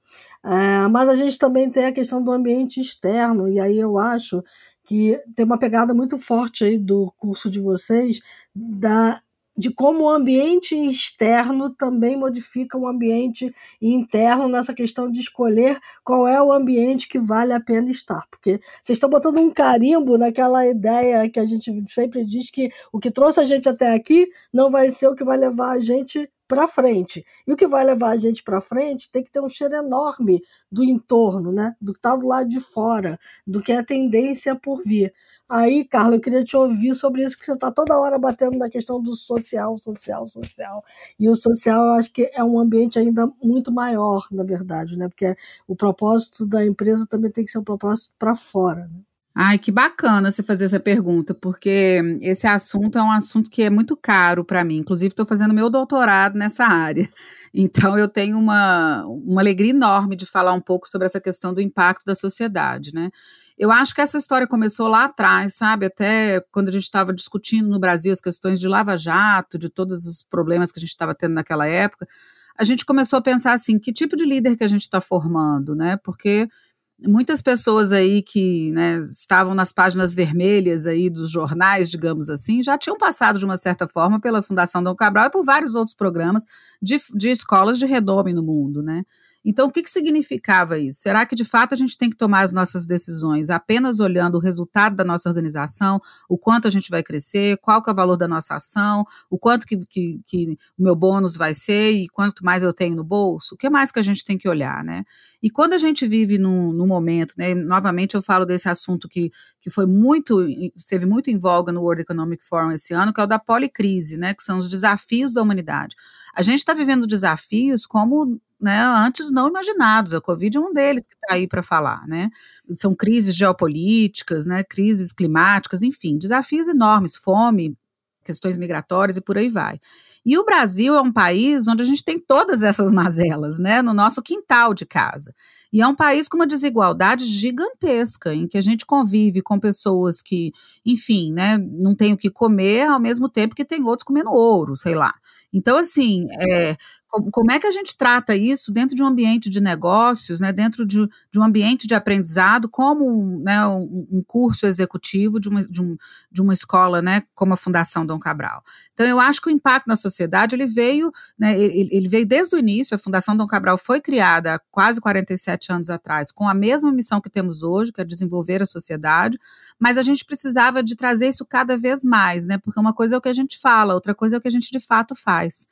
Speaker 4: é, mas a gente também tem a questão do ambiente externo, e aí eu acho que tem uma pegada muito forte aí do curso de vocês da de como o ambiente externo também modifica o ambiente interno nessa questão de escolher qual é o ambiente que vale a pena estar. Porque vocês estão botando um carimbo naquela ideia que a gente sempre diz que o que trouxe a gente até aqui não vai ser o que vai levar a gente para frente. E o que vai levar a gente para frente tem que ter um cheiro enorme do entorno, né? Do que está do lado de fora, do que é a tendência por vir. Aí, Carla, eu queria te ouvir sobre isso, que você está toda hora batendo na questão do social, social, social. E o social, eu acho que é um ambiente ainda muito maior, na verdade, né? Porque o propósito da empresa também tem que ser um propósito para fora. Né?
Speaker 1: Ai, que bacana você fazer essa pergunta, porque esse assunto é um assunto que é muito caro para mim. Inclusive, estou fazendo meu doutorado nessa área. Então, eu tenho uma, uma alegria enorme de falar um pouco sobre essa questão do impacto da sociedade, né? Eu acho que essa história começou lá atrás, sabe? Até quando a gente estava discutindo no Brasil as questões de lava-jato, de todos os problemas que a gente estava tendo naquela época, a gente começou a pensar assim: que tipo de líder que a gente está formando, né? Porque muitas pessoas aí que né, estavam nas páginas vermelhas aí dos jornais, digamos assim, já tinham passado de uma certa forma pela Fundação Dom Cabral e por vários outros programas de, de escolas de renome no mundo, né? Então, o que, que significava isso? Será que de fato a gente tem que tomar as nossas decisões apenas olhando o resultado da nossa organização, o quanto a gente vai crescer, qual que é o valor da nossa ação, o quanto que, que, que o meu bônus vai ser e quanto mais eu tenho no bolso? O que mais que a gente tem que olhar, né? E quando a gente vive num, num momento, né, novamente eu falo desse assunto que, que foi muito, esteve muito em voga no World Economic Forum esse ano, que é o da policrise, né, que são os desafios da humanidade. A gente está vivendo desafios como né, antes não imaginados. A Covid é um deles que está aí para falar, né? São crises geopolíticas, né, crises climáticas, enfim, desafios enormes, fome, questões migratórias e por aí vai. E o Brasil é um país onde a gente tem todas essas mazelas, né, no nosso quintal de casa. E é um país com uma desigualdade gigantesca, em que a gente convive com pessoas que, enfim, né, não têm o que comer, ao mesmo tempo que tem outros comendo ouro, sei lá. Então, assim, é, como é que a gente trata isso dentro de um ambiente de negócios, né, dentro de, de um ambiente de aprendizado, como né, um, um, curso executivo de uma, de, um, de uma escola né, como a Fundação Dom Cabral? Então, eu acho que o impacto na sociedade ele veio, né, ele, ele veio desde o início. A Fundação Dom Cabral foi criada há quase 47 anos atrás, com a mesma missão que temos hoje, que é desenvolver a sociedade, mas a gente precisava de trazer isso cada vez mais, né, porque uma coisa é o que a gente fala, outra coisa é o que a gente de fato faz.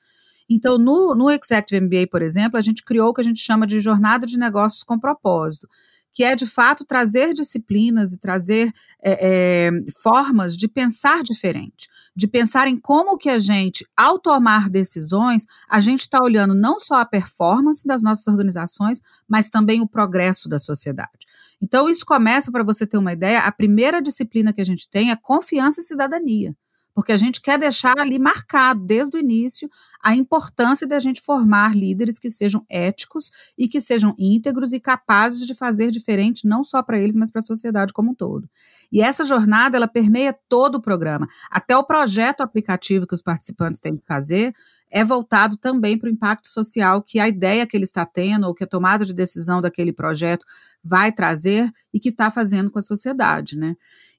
Speaker 1: Então, no, no Executive MBA, por exemplo, a gente criou o que a gente chama de jornada de negócios com propósito, que é de fato trazer disciplinas e trazer é, é, formas de pensar diferente, de pensar em como que a gente, ao tomar decisões, a gente está olhando não só a performance das nossas organizações, mas também o progresso da sociedade. Então, isso começa, para você ter uma ideia, a primeira disciplina que a gente tem é confiança e cidadania. Porque a gente quer deixar ali marcado desde o início a importância da gente formar líderes que sejam éticos e que sejam íntegros e capazes de fazer diferente não só para eles, mas para a sociedade como um todo. E essa jornada ela permeia todo o programa, até o projeto aplicativo que os participantes têm que fazer é voltado também para o impacto social que a ideia que ele está tendo ou que a tomada de decisão daquele projeto vai trazer e que está fazendo com a sociedade, né?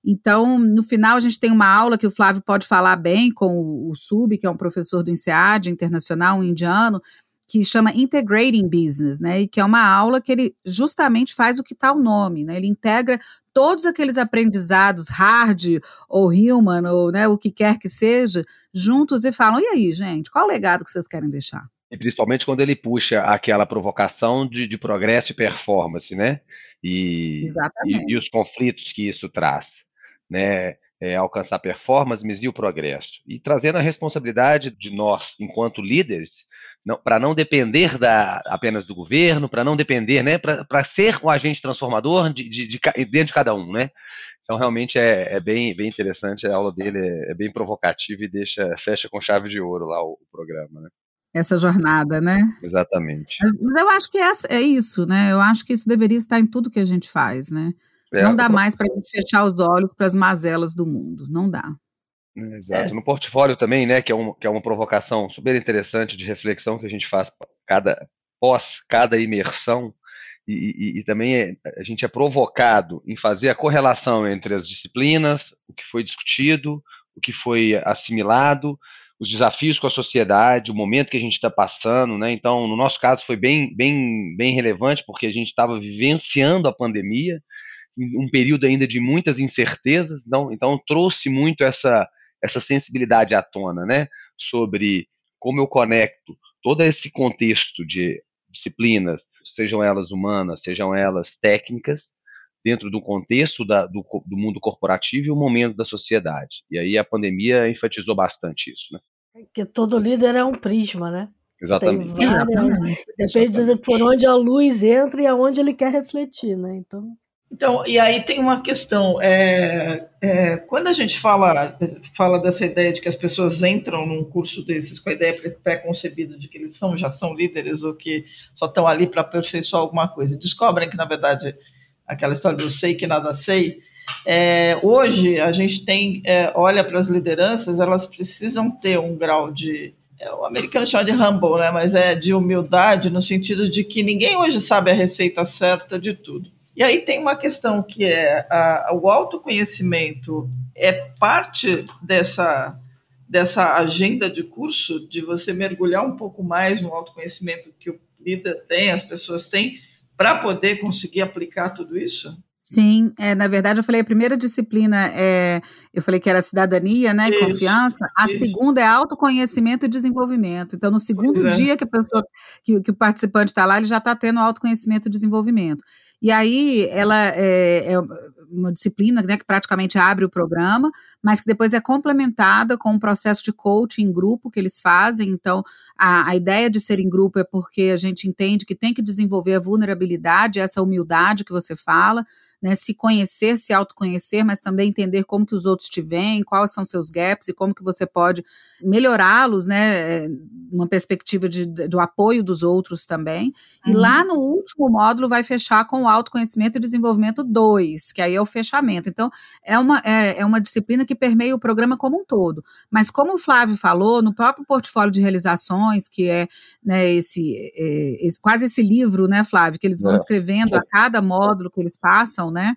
Speaker 1: Então, no final, a gente tem uma aula que o Flávio pode falar bem com o, Sub, que é um professor do INSEAD internacional, um indiano, que chama Integrating Business, né? E que é uma aula que ele justamente faz o que está o nome, né? Ele integra todos aqueles aprendizados hard ou human ou né, o que quer que seja juntos e falam: e aí, gente, qual o legado que vocês querem deixar?
Speaker 3: E principalmente quando ele puxa aquela provocação de, de progresso e performance, né? E, e, e, os conflitos que isso traz né, é, alcançar performance, medir o progresso. E trazendo a responsabilidade de nós, enquanto líderes, para não depender da, apenas do governo, para não depender, né, para ser o agente transformador de, de, de, dentro de cada um, né? Então realmente é, é, bem, bem interessante, a aula dele é, é, bem provocativa e deixa, fecha com chave de ouro lá o, o programa, né?
Speaker 1: Essa jornada, né?
Speaker 3: Exatamente.
Speaker 1: Mas, mas eu acho que é, é isso, né? Eu acho que isso deveria estar em tudo que a gente faz, né? É, não dá mais para fechar os olhos para as mazelas do mundo, não dá.
Speaker 3: É, exato. É. No portfólio também, né, que é, um, que é uma provocação super interessante de reflexão que a gente faz cada, pós cada imersão, e, e, e, também é, a gente é provocado em fazer a correlação entre as disciplinas, o que foi discutido, o que foi assimilado, os desafios com a sociedade, o momento que a gente está passando, né? Então, no nosso caso foi bem, bem, bem relevante porque a gente estava vivenciando a pandemia, um período ainda de muitas incertezas, então, então trouxe muito essa, essa sensibilidade à tona, né, sobre como eu conecto todo esse contexto de disciplinas, sejam elas humanas, sejam elas técnicas, dentro do contexto da, do, do, mundo corporativo e o momento da sociedade. E aí a pandemia enfatizou bastante isso, né?
Speaker 4: Que todo líder é um prisma, né?
Speaker 3: Exatamente.
Speaker 4: Várias, Exatamente. Depende de por onde a luz entra e aonde ele quer refletir, né? Então.
Speaker 5: Então, e aí tem uma questão. É, é, quando a gente fala, fala dessa ideia de que as pessoas entram num curso desses com a ideia pré-concebida de que eles são, já são líderes ou que só estão ali para aperfeiçoar alguma coisa, e descobrem que, na verdade, aquela história do sei que nada sei, é, hoje a gente tem, é, olha para as lideranças, elas precisam ter um grau de. É, o americano chama de humble, né, mas é de humildade, no sentido de que ninguém hoje sabe a receita certa de tudo. E aí tem uma questão que é a, o autoconhecimento é parte dessa, dessa agenda de curso, de você mergulhar um pouco mais no autoconhecimento que o líder tem, as pessoas têm, para poder conseguir aplicar tudo isso?
Speaker 1: Sim, é, na verdade eu falei a primeira disciplina é, eu falei que era cidadania, né, isso, confiança. A isso. segunda é autoconhecimento e desenvolvimento. Então no segundo é. dia que a pessoa, que, que o participante está lá, ele já está tendo autoconhecimento e desenvolvimento. E aí ela é, é uma disciplina né, que praticamente abre o programa, mas que depois é complementada com um processo de coaching em grupo que eles fazem. Então, a, a ideia de ser em grupo é porque a gente entende que tem que desenvolver a vulnerabilidade, essa humildade que você fala, né, se conhecer, se autoconhecer, mas também entender como que os outros te veem, quais são seus gaps e como que você pode melhorá-los, né, uma perspectiva de, do apoio dos outros também. Uhum. E lá no último módulo vai fechar com o autoconhecimento e desenvolvimento 2, que aí é o fechamento. Então, é uma, é, é uma disciplina que permeia o programa como um todo. Mas como o Flávio falou, no próprio portfólio de realizações, que é né, esse, é, esse, quase esse livro, né, Flávio, que eles vão é. escrevendo a cada módulo que eles passam, né?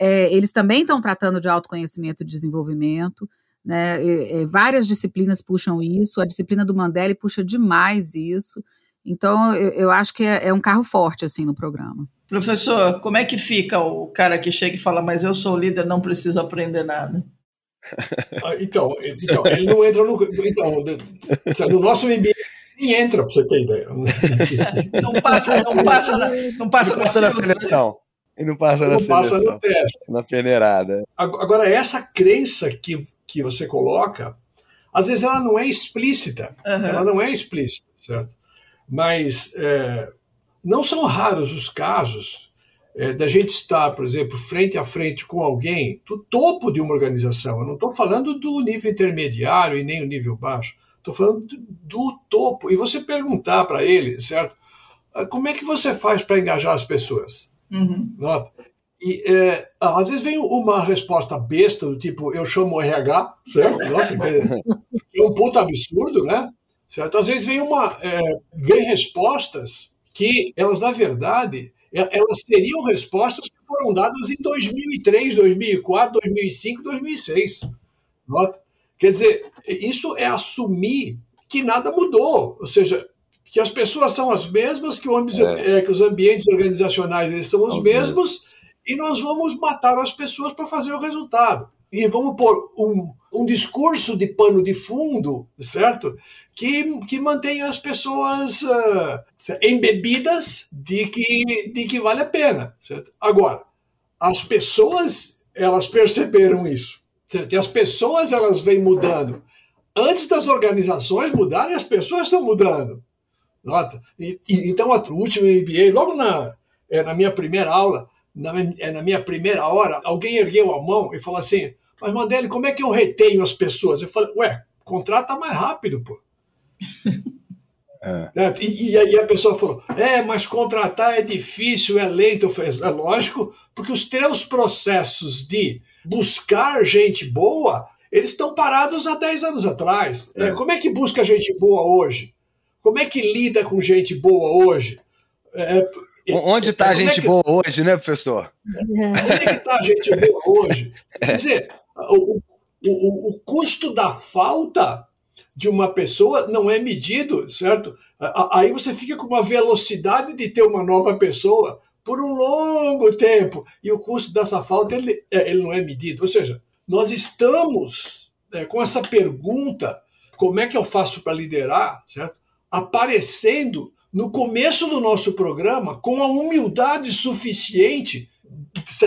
Speaker 1: É, eles também estão tratando de autoconhecimento e desenvolvimento. Né? E, e, várias disciplinas puxam isso, a disciplina do Mandela puxa demais isso. Então, eu, eu acho que é, é, um carro forte assim no programa.
Speaker 5: Professor, como é que fica o cara que chega e fala, mas eu sou líder, não preciso aprender nada?
Speaker 2: Ah, então, então, ele não entra no. Então, no nosso MBA nem entra, para você ter ideia.
Speaker 5: Não passa, não passa, na, não passa,
Speaker 3: não passa na seleção. E não passa, não na, passa no teste. Na peneirada.
Speaker 2: Agora, essa crença que, que você coloca, às vezes ela não é explícita. Uhum. Ela não é explícita, certo? Mas é, não são raros os casos é, da gente estar, por exemplo, frente a frente com alguém do topo de uma organização. Eu não estou falando do nível intermediário e nem o nível baixo. Estou falando do, topo. E você perguntar para ele, certo? Ah, como é que você faz para engajar as pessoas?
Speaker 5: Uhum.
Speaker 2: Nota? E é, às vezes vem uma resposta besta, do tipo, eu chamo o RH, certo? É um puto absurdo, né? Certo? Às vezes vem uma. É, vem respostas que elas, na verdade, elas seriam respostas que foram dadas em 2003, 2004, 2005, 2006. Nota? Quer dizer, isso é assumir que nada mudou, ou seja, que as pessoas são as mesmas, que, é. É, que os ambientes organizacionais eles são os, os mesmos, mesmos, e nós vamos matar as pessoas para fazer o resultado. E vamos pôr um, um discurso de pano de fundo, certo? Que, que mantenha as pessoas uh, embebidas de que, de que vale a pena, certo? Agora, as pessoas, elas perceberam isso, certo? E as pessoas, elas vêm mudando. Antes das organizações mudarem, as pessoas estão mudando. Nota? E, e, então, o último MBA, logo na, é, na minha primeira aula, na, é, na minha primeira hora, alguém ergueu a mão e falou assim: Mas Mandelli, como é que eu retenho as pessoas? Eu falei: Ué, contrata mais rápido, pô. É. É, e, e, aí a pessoa falou: é, mas contratar é difícil, é lento. Eu falei, é lógico, porque os teus processos de buscar gente boa, eles estão parados há 10 anos atrás. É. como é que busca gente boa hoje? Como é que lida com gente boa hoje?
Speaker 3: É, Onde está a gente é que... boa hoje, né, professor?
Speaker 2: Onde é que está a gente boa hoje? Quer dizer, o, o, o custo da falta de uma pessoa não é medido, certo? Aí você fica com uma velocidade de ter uma nova pessoa por um longo tempo e o custo dessa falta ele, é, ele não é medido. Ou seja, nós estamos é, com essa pergunta: como é que eu faço para liderar, certo? Aparecendo no começo do nosso programa com a humildade suficiente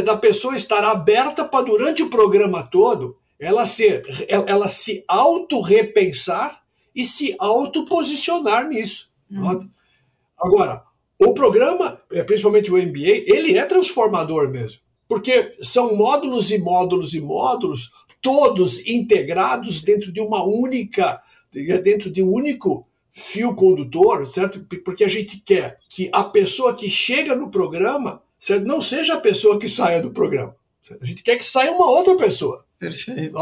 Speaker 2: da pessoa estar aberta para durante o programa todo ela se, ela se auto-repensar e se auto-posicionar nisso. Uhum. Agora, o programa, é, principalmente o MBA, ele é transformador mesmo. Porque são módulos e módulos e módulos, todos integrados dentro de uma única, dentro de um único fio condutor, certo? Porque a gente quer que a pessoa que chega no programa certo? não seja a pessoa que saia do programa. Certo? A gente quer que saia uma outra pessoa.
Speaker 5: Perfeito.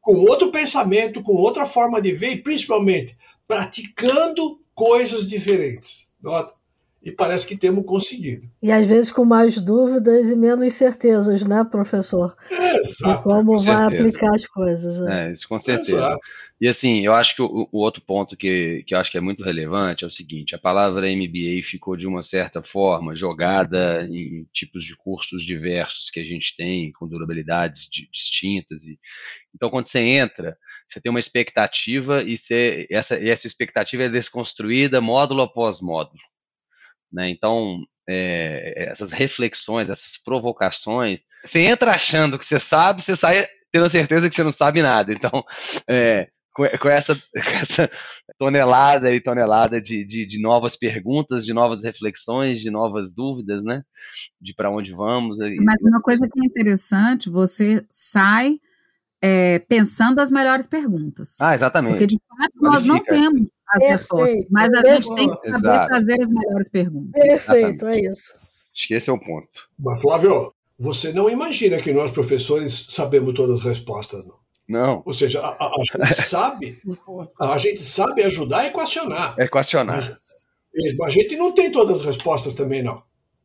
Speaker 2: com outro pensamento, com outra forma de ver e principalmente praticando coisas diferentes. Nota? E parece que temos conseguido.
Speaker 4: E às vezes com mais dúvidas e menos certezas, né, professor?
Speaker 2: É, exato.
Speaker 4: De como com vai certeza. aplicar as coisas.
Speaker 3: Né? É, isso com certeza. Exato. E assim, eu acho que o, o, outro ponto que, que eu acho que é muito relevante é o seguinte: a palavra MBA ficou de uma certa forma jogada em tipos de cursos diversos que a gente tem, com durabilidades de, distintas. E, então, quando você entra, você tem uma expectativa e você, essa, essa expectativa é desconstruída módulo após módulo. Né? Então, é, essas reflexões, essas provocações, você entra achando que você sabe, você sai tendo certeza que você não sabe nada. Então, é, com, com, essa, com essa tonelada e tonelada de, de, de, novas perguntas, de novas reflexões, de novas dúvidas, né? De para onde vamos.
Speaker 1: Mas uma coisa que é interessante, você sai é, pensando as melhores perguntas.
Speaker 3: Ah, exatamente.
Speaker 1: Porque de fato nós não temos as respostas, mas a gente tem que saber Exato. fazer as melhores perguntas.
Speaker 4: Perfeito, é isso.
Speaker 3: Acho que esse é o ponto.
Speaker 2: Mas, Flávio, você não imagina que nós, professores, sabemos todas as respostas, não?
Speaker 3: Não.
Speaker 2: Ou seja, a, a, gente sabe, a gente sabe ajudar a equacionar.
Speaker 3: Equacionar.
Speaker 2: Mas, a gente não tem todas as respostas também, não.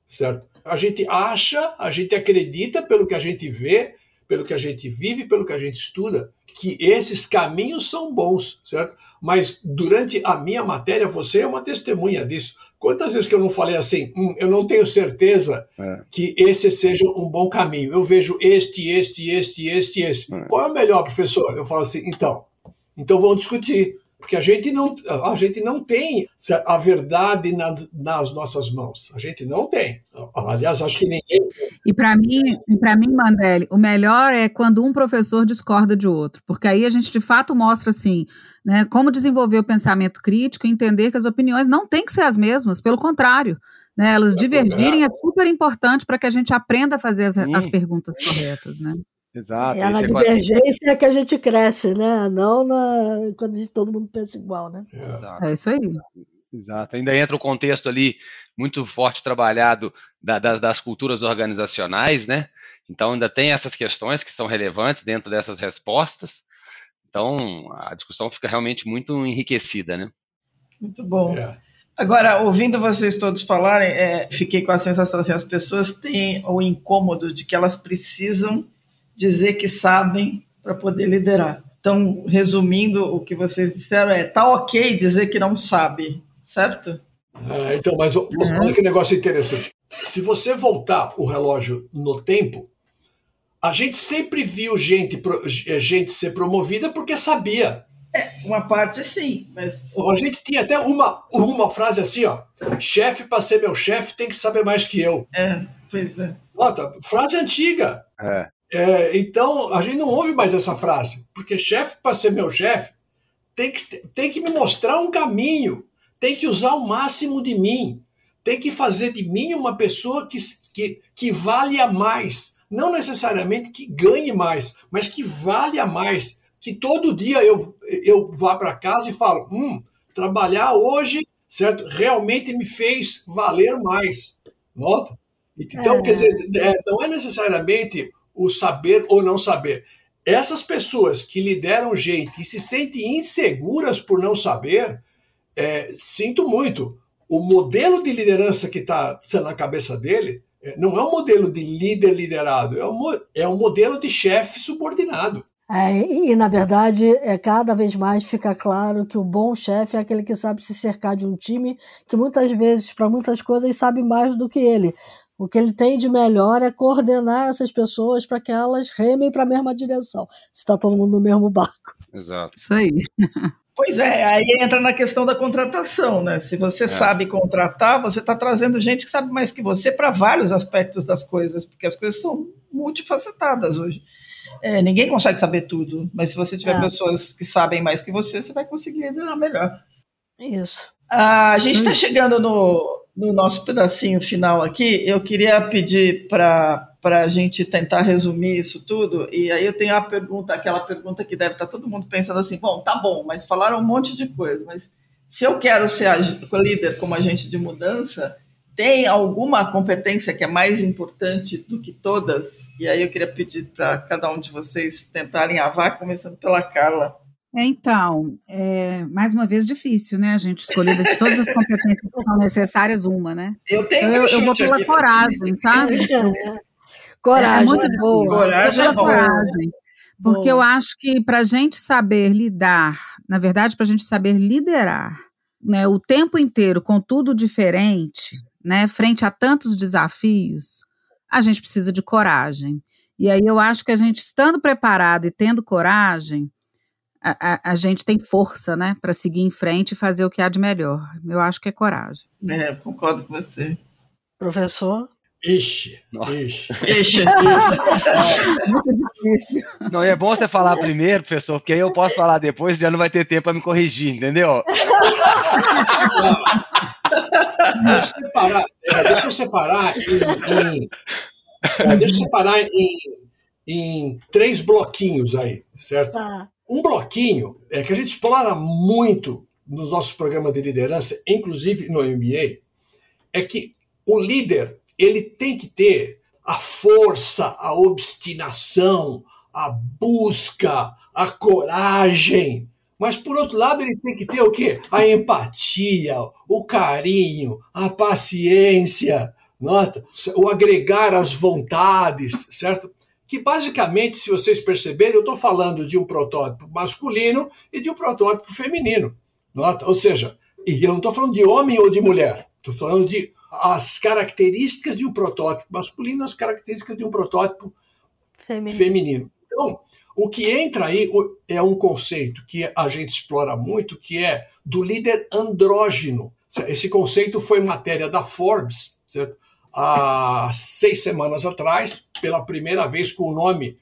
Speaker 2: Certo? A gente acha, a gente acredita pelo que a gente vê, pelo que a gente vive, pelo que a gente estuda, que esses caminhos são bons, certo? Mas durante a minha matéria, você é uma testemunha disso. Quantas vezes que eu não falei assim, hum, eu não tenho certeza é. que esse seja um bom caminho. Eu vejo este, este, este, este, este. É. Qual é o melhor, professor? Eu falo assim, então, então vamos discutir. Porque a gente não, a gente não tem a verdade na, nas nossas mãos. A gente não tem. Aliás, acho que ninguém.
Speaker 1: E para mim, para mim, Mandelli, o melhor é quando um professor discorda de outro, porque aí a gente de fato mostra assim, né, como desenvolver o pensamento crítico e entender que as opiniões não têm que ser as mesmas, pelo contrário. Né, elas divergirem é super importante para que a gente aprenda a fazer as, as perguntas corretas, né?
Speaker 4: Exato. É na divergência é que a gente cresce, né? Não na, quando gente, todo mundo pensa igual, né?
Speaker 1: É, é isso aí.
Speaker 3: Exato. Ainda entra o contexto ali muito forte trabalhado da, das, das culturas organizacionais, né? Então ainda tem essas questões que são relevantes dentro dessas respostas. Então a discussão fica realmente muito enriquecida, né?
Speaker 5: Muito bom. É. Agora, ouvindo vocês todos falarem, é, fiquei com a sensação assim, as pessoas têm o incômodo de que elas precisam dizer que sabem para poder liderar. Então, resumindo o que vocês disseram, é tá ok dizer que não sabe, certo?
Speaker 2: É, então, mas olha que negócio interessante. Se você voltar o relógio no tempo, a gente sempre viu gente, é, gente ser promovida porque sabia.
Speaker 5: É, uma parte sim, mas.
Speaker 2: A gente tinha até uma, uma frase assim, ó. Chefe, para ser meu chefe, tem que saber mais que eu.
Speaker 5: É, pois é.
Speaker 2: Nota, frase antiga. É. É, então, a gente não ouve mais essa frase, porque chefe, para ser meu chefe, tem que, tem que me mostrar um caminho, tem que usar o máximo de mim, tem que fazer de mim uma pessoa que, que, que valha mais. Não necessariamente que ganhe mais, mas que valha mais. Que todo dia eu, eu vá para casa e falo: hum, trabalhar hoje, certo? Realmente me fez valer mais. Nota? Então, é. quer dizer, é, não é necessariamente o saber ou não saber. Essas pessoas que lideram gente e se sentem inseguras por não saber, é, sinto muito. O modelo de liderança que está na cabeça dele é, não é um modelo de líder liderado, é um, é um modelo de chefe subordinado.
Speaker 4: É, e, na verdade, é, cada vez mais fica claro que o bom chefe é aquele que sabe se cercar de um time que muitas vezes, para muitas coisas, sabe mais do que ele. O que ele tem de melhor é coordenar essas pessoas para que elas remem para a mesma direção. Se está todo mundo no mesmo barco.
Speaker 3: Exato.
Speaker 1: Isso aí.
Speaker 5: Pois é, aí entra na questão da contratação, né? Se você é. sabe contratar, você está trazendo gente que sabe mais que você para vários aspectos das coisas, porque as coisas são multifacetadas hoje. É, ninguém consegue saber tudo, mas se você tiver é. pessoas que sabem mais que você, você vai conseguir liderar melhor.
Speaker 4: Isso.
Speaker 5: Ah, a gente está chegando no, no nosso pedacinho final aqui, eu queria pedir para a gente tentar resumir isso tudo. E aí eu tenho a pergunta, aquela pergunta que deve estar tá todo mundo pensando assim: bom, tá bom, mas falaram um monte de coisa, mas se eu quero ser líder como agente de mudança, tem alguma competência que é mais importante do que todas? E aí eu queria pedir para cada um de vocês tentarem avar, começando pela Carla.
Speaker 1: É, então, é, mais uma vez difícil, né? A gente escolher de todas as competências que são necessárias, uma, né?
Speaker 5: Eu tenho
Speaker 1: então, eu, eu vou pela coragem, sabe?
Speaker 4: coragem. É,
Speaker 1: é muito boa.
Speaker 5: Coragem é coragem.
Speaker 1: Porque eu acho que para a gente saber lidar, na verdade, para a gente saber liderar, né, o tempo inteiro com tudo diferente, né, frente a tantos desafios, a gente precisa de coragem. E aí eu acho que a gente estando preparado e tendo coragem, a, a, gente tem força, né, para seguir em frente e fazer o que há de melhor. Eu acho que é coragem.
Speaker 5: É, concordo com você.
Speaker 4: Professor?
Speaker 2: Ixi, ixi.
Speaker 5: Ixi, ixi.
Speaker 1: É muito difícil.
Speaker 3: Não, é bom você falar primeiro, professor, porque aí eu posso falar depois já não vai ter tempo para me corrigir, entendeu?
Speaker 2: Deixa eu separar, é, deixa eu separar em, em é, deixa eu separar em, em três bloquinhos aí, certo? Tá. Um bloquinho é que a gente explora muito nos nossos programas de liderança, inclusive no MBA, é que o líder ele tem que ter a força, a obstinação, a busca, a coragem. Mas por outro lado, ele tem que ter o quê? A empatia, o carinho, a paciência, nota? o agregar as vontades, certo? Que basicamente, se vocês perceberem, eu estou falando de um protótipo masculino e de um protótipo feminino. Nota? Ou seja, e eu não estou falando de homem ou de mulher, estou falando de as características de um protótipo masculino, as características de um protótipo feminino. feminino. Então, O que entra aí é um conceito que a gente explora muito, que é do líder andrógeno. Esse conceito foi matéria da Forbes, certo? Há seis semanas atrás, pela primeira vez com o nome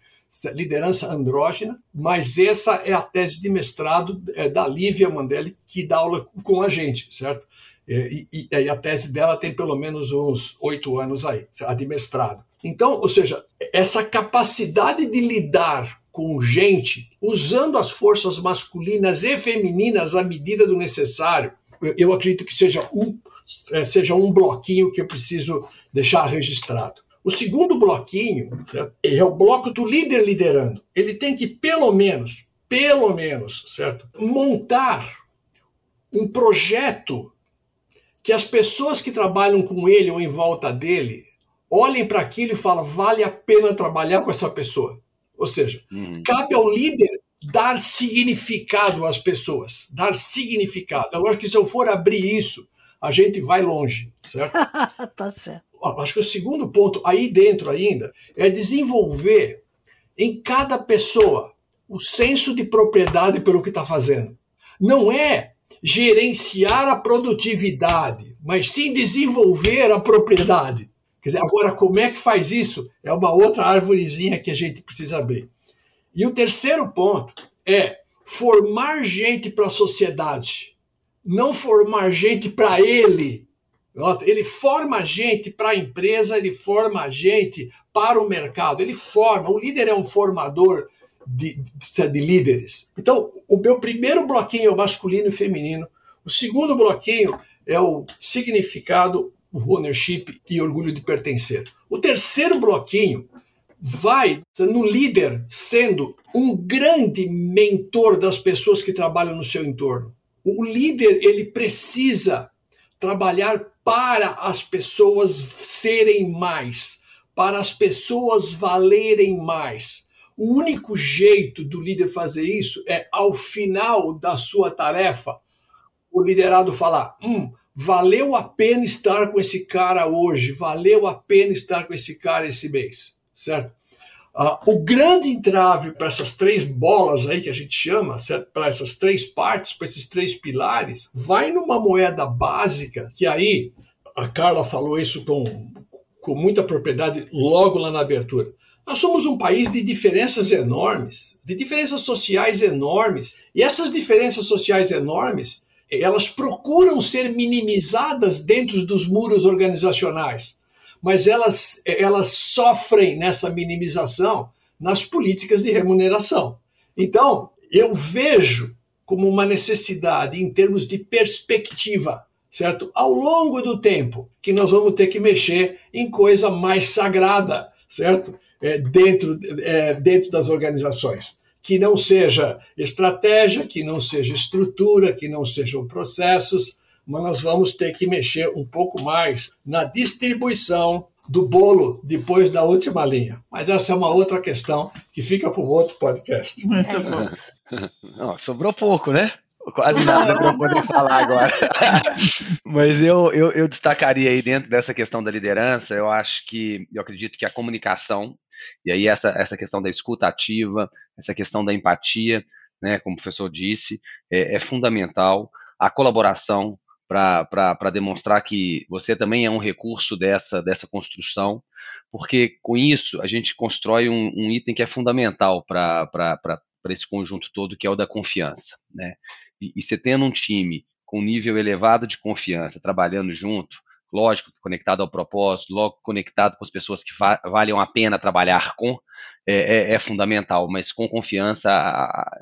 Speaker 2: liderança andrógena, mas essa é a tese de mestrado é, da Lívia Mandelli, que dá aula com a gente, certo? E, e, e a tese dela tem pelo menos uns oito anos aí, a de mestrado. Então, ou seja, essa capacidade de lidar com gente usando as forças masculinas e femininas à medida do necessário, eu acredito que seja um, é, seja um bloquinho que eu preciso deixar registrado. O segundo bloquinho certo? é o bloco do líder liderando. Ele tem que, pelo menos, pelo menos, certo? montar um projeto que as pessoas que trabalham com ele ou em volta dele olhem para aquilo e falem: vale a pena trabalhar com essa pessoa. Ou seja, uhum. cabe ao líder dar significado às pessoas, dar significado. É lógico que se eu for abrir isso, a gente vai longe, certo?
Speaker 4: tá certo
Speaker 2: acho que o segundo ponto aí dentro ainda é desenvolver em cada pessoa o senso de propriedade pelo que está fazendo. Não é gerenciar a produtividade, mas sim desenvolver a propriedade. Quer dizer, agora, como é que faz isso? É uma outra árvorezinha que a gente precisa abrir. E o terceiro ponto é formar gente para a sociedade, não formar gente para ele, ele forma gente para a empresa, ele forma gente para o mercado, ele forma. O líder é um formador de, de, de líderes. Então, o meu primeiro bloquinho é o masculino e feminino. O segundo bloquinho é o significado, o ownership e orgulho de pertencer. O terceiro bloquinho vai no líder sendo um grande mentor das pessoas que trabalham no seu entorno. O líder ele precisa trabalhar para as pessoas serem mais, para as pessoas valerem mais. O único jeito do líder fazer isso é, ao final da sua tarefa, o liderado falar: hum, valeu a pena estar com esse cara hoje, valeu a pena estar com esse cara esse mês, certo? Uh, o grande entrave para essas três bolas aí que a gente chama, para essas três partes, para esses três pilares, vai numa moeda básica, que aí a Carla falou isso com, com muita propriedade logo lá na abertura. Nós somos um país de diferenças enormes, de diferenças sociais enormes, e essas diferenças sociais enormes, elas procuram ser minimizadas dentro dos muros organizacionais mas elas, elas sofrem nessa minimização nas políticas de remuneração. Então, eu vejo como uma necessidade em termos de perspectiva, certo? Ao longo do tempo, que nós vamos ter que mexer em coisa mais sagrada, certo? É, dentro, é, dentro das organizações. Que não seja estratégia, que não seja estrutura, que não sejam processos, mas nós vamos ter que mexer um pouco mais na distribuição do bolo depois da última linha. Mas essa é uma outra questão que fica para um outro podcast.
Speaker 3: Muito é bom. Não, sobrou pouco, né? Quase nada para poder falar agora. Mas eu, eu, eu, destacaria aí dentro dessa questão da liderança, eu acho que, eu acredito que a comunicação, e aí essa, essa questão da escuta ativa, essa questão da empatia, né, como o professor disse, é, é fundamental. A colaboração, para demonstrar que você também é um recurso dessa, dessa construção, porque com isso a gente constrói um, um item que é fundamental para esse conjunto todo, que é o da confiança. Né? E, e você tendo um time com nível elevado de confiança, trabalhando junto, lógico, conectado ao propósito, logo conectado com as pessoas que va valem a pena trabalhar com, é, é, é fundamental, mas com confiança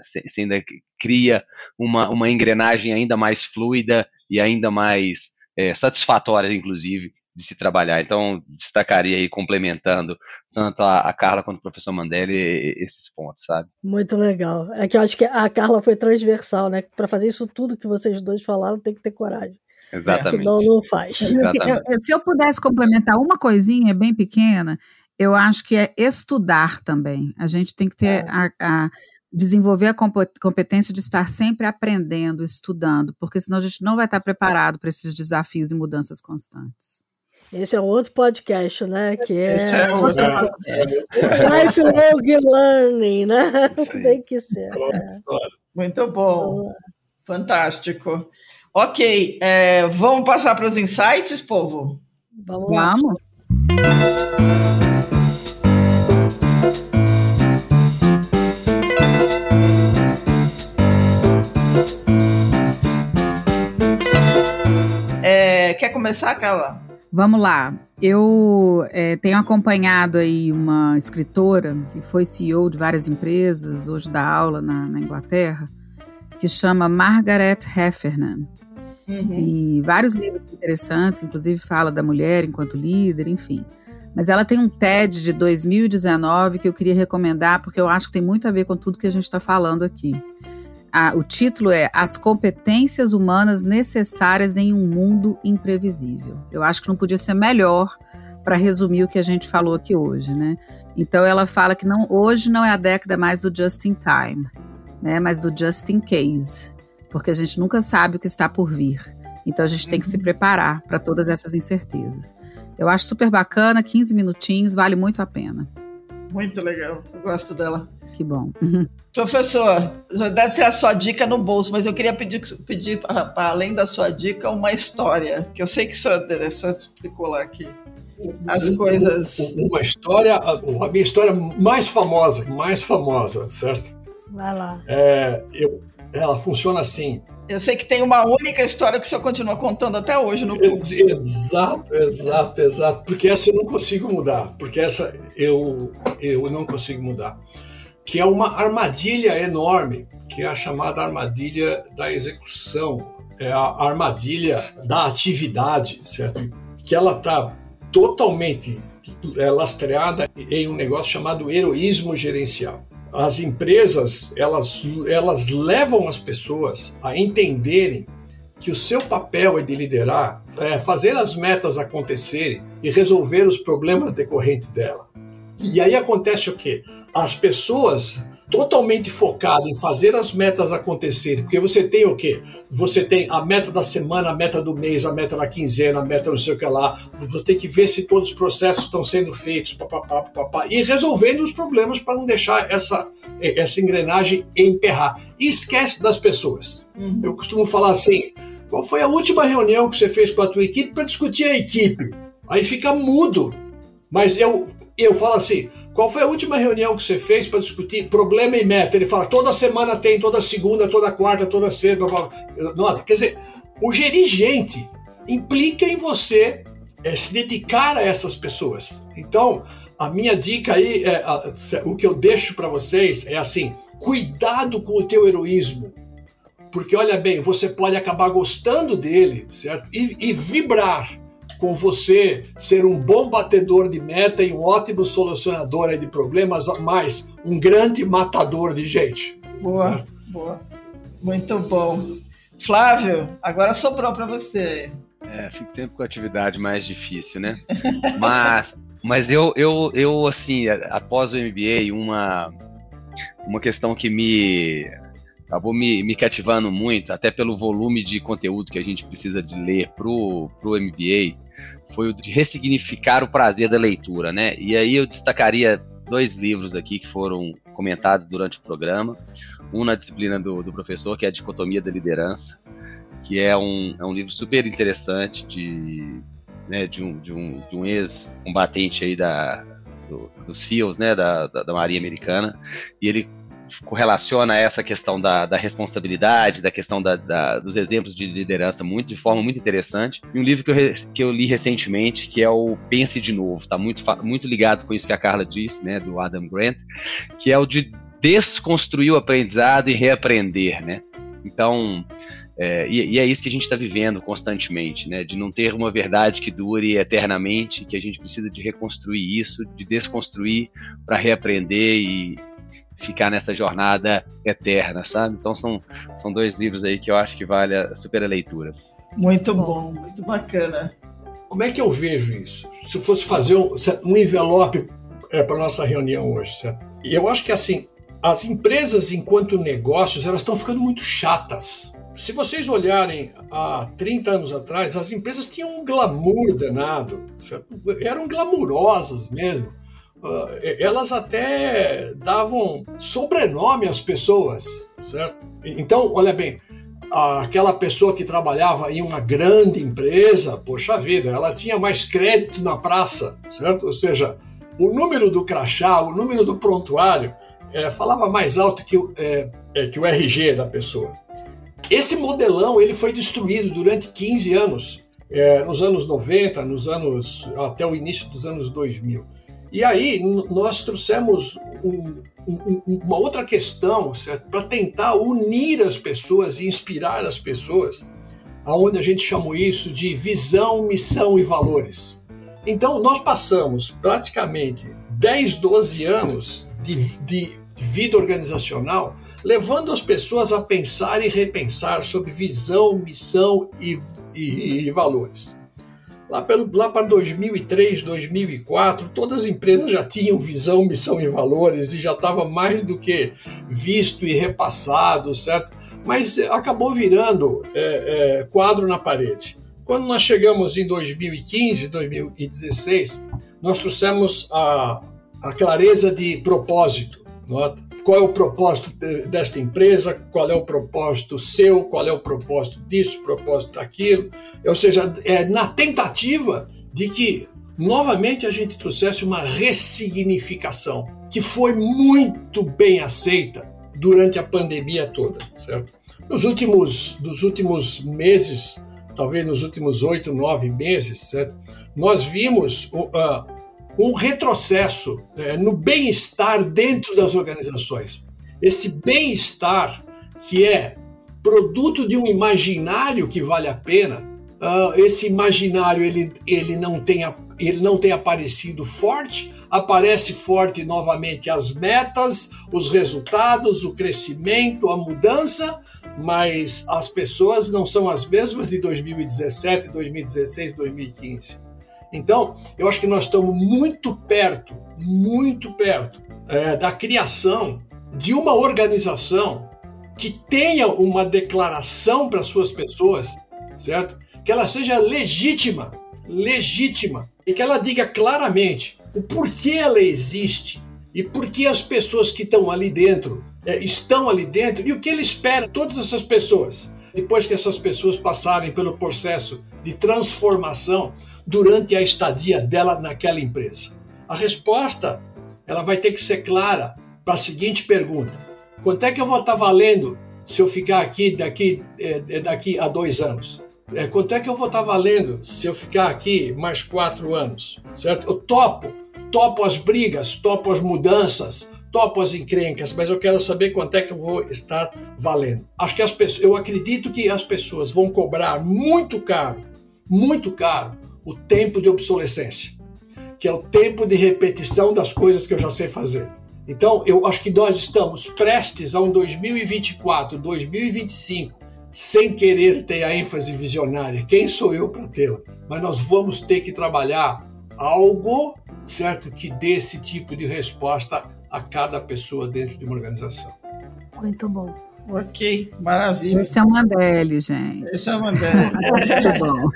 Speaker 3: você ainda cria uma, uma engrenagem ainda mais fluida e ainda mais é, satisfatória, inclusive, de se trabalhar. Então, destacaria aí, complementando tanto a, a, Carla quanto o professor Mandelli, esses pontos, sabe?
Speaker 4: Muito legal. É que eu acho que a Carla foi transversal, né? Para fazer isso tudo que vocês dois falaram, tem que ter coragem.
Speaker 3: Exatamente.
Speaker 4: Senão não faz.
Speaker 1: Eu, se eu pudesse complementar uma coisinha bem pequena, eu acho que é estudar também. A gente tem que ter é. a, a desenvolver a competência de estar sempre aprendendo, estudando, porque senão a gente não vai estar preparado para esses desafios e mudanças constantes.
Speaker 4: Esse é outro podcast, né? Que é.
Speaker 5: Esse é outro
Speaker 4: Life Long Learning, né?
Speaker 5: Sim.
Speaker 4: Tem que ser. é.
Speaker 5: Muito bom. Fantástico. Ok, é, vamos passar para os insights, povo?
Speaker 4: Vamos lá.
Speaker 1: Vamos?
Speaker 5: Começar, Carla?
Speaker 1: Vamos lá. Eu é, tenho acompanhado aí uma escritora que foi CEO de várias empresas, hoje dá aula na, na Inglaterra, que chama Margaret Heffernan.
Speaker 5: Uhum.
Speaker 1: E vários livros interessantes, inclusive fala da mulher enquanto líder, enfim. Mas ela tem um TED de 2019 que eu queria recomendar, porque eu acho que tem muito a ver com tudo que a gente está falando aqui. Ah, o título é As competências humanas necessárias em um mundo imprevisível. Eu acho que não podia ser melhor para resumir o que a gente falou aqui hoje, né? Então ela fala que não, hoje não é a década mais do just in time, né? Mas do just in case, porque a gente nunca sabe o que está por vir. Então a gente tem que se preparar para todas essas incertezas. Eu acho super bacana, 15 minutinhos, vale muito a pena.
Speaker 5: Muito legal, eu gosto dela.
Speaker 1: Que bom.
Speaker 5: Professor, já deve ter a sua dica no bolso, mas eu queria pedir, pedir para além da sua dica, uma história, que eu sei que o senhor, o senhor explicou lá aqui. As coisas.
Speaker 2: Uma história, a a minha história mais famosa, mais famosa, certo?
Speaker 4: Vai lá.
Speaker 2: É, eu, ela funciona assim.
Speaker 5: Eu sei que tem uma única história que o senhor continua contando até hoje no curso.
Speaker 2: Exato, exato, exato. Porque essa eu não consigo mudar. Porque essa eu, eu não consigo mudar. Que é uma armadilha enorme, que é a chamada armadilha da execução. É a armadilha da atividade, certo? Que ela está totalmente é, lastreada em um negócio chamado heroísmo gerencial. As empresas, elas, elas levam as pessoas a entenderem que o seu papel é de liderar, é fazer as metas acontecerem e resolver os problemas decorrentes dela. E aí acontece o quê? As pessoas totalmente focadas em fazer as metas acontecerem, porque você tem o quê? Você tem a meta da semana, a meta do mês, a meta da quinzena, a meta não sei o que lá. Você tem que ver se todos os processos estão sendo feitos, papapá, papapá, e resolvendo os problemas para não deixar essa, essa engrenagem emperrar. E esquece das pessoas.
Speaker 5: Uhum.
Speaker 2: Eu costumo falar assim: qual foi a última reunião que você fez com a tua equipe para discutir a equipe? Aí fica mudo. Mas eu, eu falo assim: qual foi a última reunião que você fez para discutir problema e meta? Ele fala: toda semana tem, toda segunda, toda quarta, toda sexta. blá, blá. Nota. Quer dizer, o gerigente implica em você é, se dedicar a essas pessoas. Então, a minha dica aí, é, a- o que eu deixo para vocês é assim: cuidado com o teu heroísmo. Porque olha bem, você pode acabar gostando dele, certo? E, e vibrar com você ser um bom batedor de meta e um ótimo solucionador de problemas, mas um grande matador de gente.
Speaker 5: Boa,
Speaker 2: Certo.
Speaker 5: boa. Muito bom. Flávio, agora sobrou para você.
Speaker 3: É, fico sempre com a atividade mais difícil, né? Mas, mas eu, eu, eu, assim, após o MBA, uma, uma questão que me acabou me, me cativando muito, até pelo volume de conteúdo que a gente precisa de ler pro, pro MBA, foi o de ressignificar o prazer da leitura, né? E aí eu destacaria dois livros aqui que foram comentados durante o programa. Um na disciplina do, do professor, que é a Dicotomia da Liderança, que é um, é um livro super interessante de, né, de um, de um, de um ex-combatente aí da, do, do SEALs, né, da, da, da Marinha Americana, e ele correlaciona essa questão da, da responsabilidade, da questão da, da, dos exemplos de liderança muito, de forma muito interessante. E um livro que eu, que eu li recentemente, que é o Pense de Novo, está muito, muito ligado com isso que a Carla disse, né, do Adam Grant, que é o de desconstruir o aprendizado e reaprender, né? Então, é, e, e é isso que a gente está vivendo constantemente, né? De não ter uma verdade que dure eternamente, que a gente precisa de reconstruir isso, de desconstruir para reaprender e ficar nessa jornada eterna, sabe? Então são, são dois livros aí que eu acho que vale a super a leitura.
Speaker 5: Muito bom, muito bacana.
Speaker 2: Como é que eu vejo isso? Se eu fosse fazer um, um envelope é, para nossa reunião hoje, certo? E eu acho que assim, as empresas enquanto negócios, elas estão ficando muito chatas, se vocês olharem há 30 anos atrás, as empresas tinham um glamour danado, certo? eram glamurosas mesmo. Uh, elas até davam sobrenome às pessoas, certo? Então, olha bem, aquela pessoa que trabalhava em uma grande empresa, poxa vida, ela tinha mais crédito na praça, certo? Ou seja, o número do crachá, o número do prontuário, é, falava mais alto que, é, é, que o RG da pessoa. Esse modelão ele foi destruído durante 15 anos, é, nos anos 90, nos anos até o início dos anos 2000. E aí nós trouxemos um, um, uma outra questão para tentar unir as pessoas e inspirar as pessoas, aonde a gente chamou isso de visão, missão e valores. Então nós passamos praticamente 10, 12 anos de, de vida organizacional levando as pessoas a pensar e repensar sobre visão, missão e, e, e valores. Lá, pelo, lá para 2003, 2004, todas as empresas já tinham visão, missão e valores e já estava mais do que visto e repassado, certo? Mas acabou virando é, é, quadro na parede. Quando nós chegamos em 2015, 2016, nós trouxemos a, a clareza de propósito. Nota? Qual é o propósito desta empresa, qual é o propósito seu, qual é o propósito disso, propósito daquilo. Ou seja, é na tentativa de que novamente a gente trouxesse uma ressignificação que foi muito bem aceita durante a pandemia toda, certo? Nos últimos, nos últimos meses, talvez nos últimos oito, nove meses, certo? Nós vimos uh, um retrocesso é, no bem-estar dentro das organizações. Esse bem-estar que é produto de um imaginário que vale a pena, uh, esse imaginário ele, ele, não tem, ele não tem aparecido forte, aparece forte novamente as metas, os resultados, o crescimento, a mudança, mas as pessoas não são as mesmas de 2017, 2016, 2015. Então, eu acho que nós estamos muito perto, muito perto é, da criação de uma organização que tenha uma declaração para suas pessoas, certo? Que ela seja legítima, legítima, e que ela diga claramente o porquê ela existe e por que as pessoas que estão ali dentro é, estão ali dentro e o que ele espera todas essas pessoas depois que essas pessoas passarem pelo processo de transformação durante a estadia dela naquela empresa? A resposta ela vai ter que ser clara para a seguinte pergunta: quanto é que eu vou estar valendo se eu ficar aqui daqui, é, daqui a dois anos? É, quanto é que eu vou estar valendo se eu ficar aqui mais quatro anos? Certo? Eu topo, topo as brigas, topo as mudanças, topo as encrencas, mas eu quero saber quanto é que eu vou estar valendo. Acho que as pessoas, eu acredito que as pessoas vão cobrar muito caro, muito caro o tempo de obsolescência, que é o tempo de repetição das coisas que eu já sei fazer. Então, eu acho que nós estamos prestes a um 2024, 2025, sem querer ter a ênfase visionária. Quem sou eu para tê-la? Mas nós vamos ter que trabalhar algo, certo, que dê esse tipo de resposta a cada pessoa dentro de uma organização.
Speaker 4: Muito bom.
Speaker 5: Ok, maravilha.
Speaker 1: Esse é o Mandela, gente.
Speaker 5: Esse é o Mandela. Muito bom.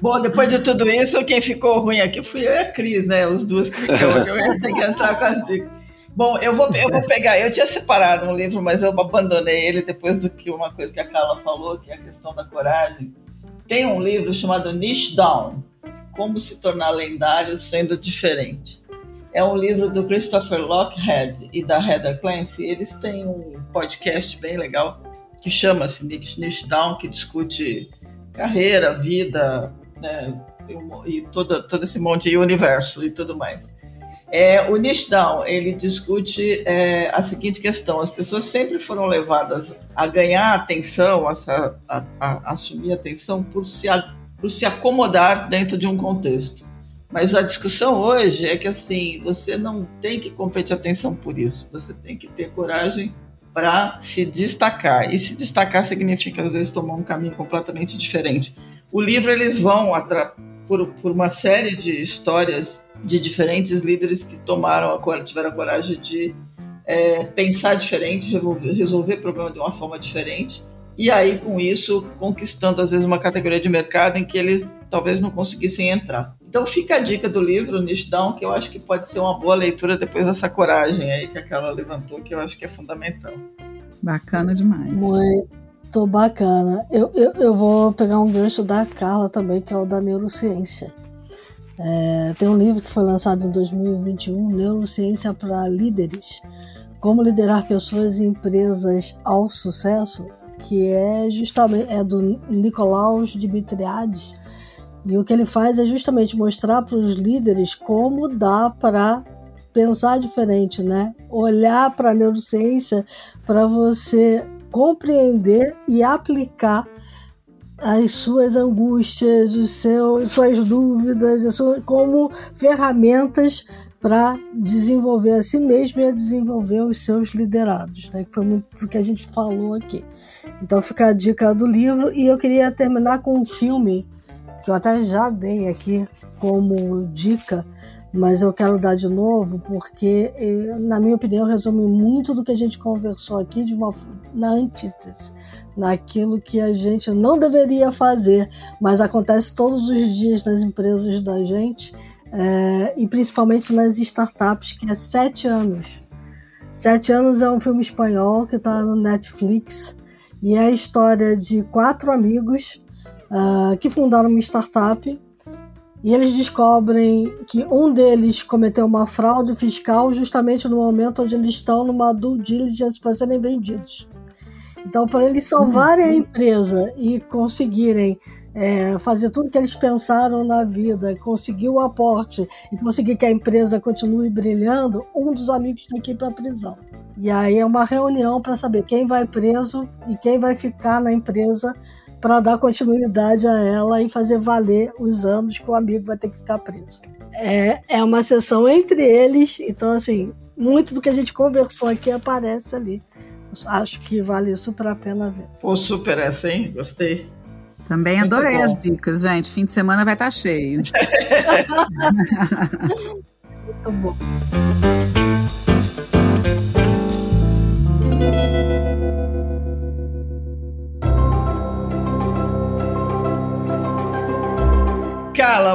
Speaker 5: bom, depois de tudo isso, quem ficou ruim aqui fui eu e a Cris, né? Os duas que eu ia ter que entrar com as dicas. Bom, eu vou, eu vou pegar, eu tinha separado um livro, mas eu abandonei ele depois do que uma coisa que a Carla falou, que é a questão da coragem. Tem um livro chamado Niche Down, Como se tornar lendário sendo diferente é um livro do Christopher Lockhead e da Heather Clancy. Eles têm um podcast bem legal que chama-se Niche Down, que discute carreira, vida, né, e todo, todo esse monte de universo e tudo mais. É, o Niche Down, ele discute é, a seguinte questão, as pessoas sempre foram levadas a ganhar atenção, a, a, a assumir atenção por se, por se acomodar dentro de um contexto. Mas a discussão hoje é que assim, você não tem que competir atenção por isso. Você tem que ter coragem para se destacar. E se destacar significa às vezes tomar um caminho completamente diferente. O livro eles vão por, por uma série de histórias de diferentes líderes que tomaram a, tiveram a coragem de é, pensar diferente, resolver, resolver problema de uma forma diferente e aí com isso conquistando às vezes uma categoria de mercado em que eles talvez não conseguissem entrar. Então fica a dica do livro Down, que eu acho que pode ser uma boa leitura depois dessa coragem aí que aquela levantou, que eu acho que é fundamental.
Speaker 1: Bacana demais.
Speaker 4: Muito bacana. Eu, eu, eu vou pegar um gancho da Carla também, que é o da neurociência. É, tem um livro que foi lançado em 2021, Neurociência para Líderes, como liderar pessoas e empresas ao sucesso, que é justamente é do Nicolaus Dimitriades. E o que ele faz é justamente mostrar para os líderes como dá para pensar diferente, né? Olhar para a neurociência para você compreender e aplicar as suas angústias, os seus, suas dúvidas, como ferramentas para desenvolver a si mesmo e a desenvolver os seus liderados, né? que foi muito do que a gente falou aqui. Então fica a dica do livro e eu queria terminar com um filme que eu até já dei aqui como dica, mas eu quero dar de novo porque, eh, na minha opinião, resume muito do que a gente conversou aqui de uma, na antítese, naquilo que a gente não deveria fazer, mas acontece todos os dias nas empresas da gente é, e principalmente nas startups, que é Sete Anos. Sete Anos é um filme espanhol que está no Netflix e é a história de quatro amigos uh, que fundaram uma startup e eles descobrem que um deles cometeu uma fraude fiscal justamente no momento onde eles estão numa due diligence para serem vendidos. Então, para eles salvarem a uhum. empresa e conseguirem é, fazer tudo que eles pensaram na vida, conseguir o aporte e conseguir que a empresa continue brilhando, um dos amigos tem que ir para a prisão. E aí é uma reunião para saber quem vai preso e quem vai ficar na empresa para dar continuidade a ela e fazer valer os anos que o amigo vai ter que ficar preso. É, é uma sessão entre eles, então, assim, muito do que a gente conversou aqui aparece ali. Acho que vale super a pena ver.
Speaker 5: Pô, super essa, hein? Gostei.
Speaker 1: Também Muito adorei bom. as dicas, gente. Fim de semana vai estar tá cheio. Muito bom.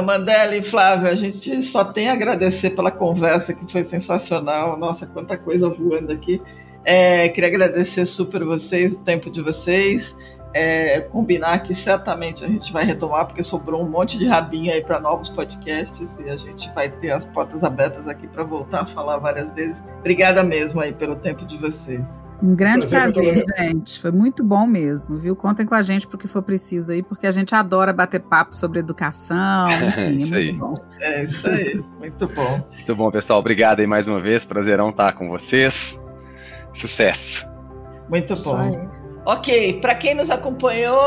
Speaker 5: Mandela e Flávio, a gente só tem a agradecer pela conversa que foi sensacional. Nossa, quanta coisa voando aqui. É, queria agradecer super vocês, o tempo de vocês. É, combinar que certamente a gente vai retomar, porque sobrou um monte de rabinho aí para novos podcasts e a gente vai ter as portas abertas aqui para voltar a falar várias vezes. Obrigada mesmo aí pelo tempo de vocês.
Speaker 1: Um grande prazer, prazer gente. Foi muito bom mesmo, viu? Contem com a gente porque for preciso aí, porque a gente adora bater papo sobre educação, enfim,
Speaker 5: isso
Speaker 1: é
Speaker 5: aí. bom. É isso aí, muito bom.
Speaker 3: Muito bom, pessoal. Obrigado aí mais uma vez. Prazerão estar com vocês. Sucesso.
Speaker 5: Muito bom. Ok, para quem nos acompanhou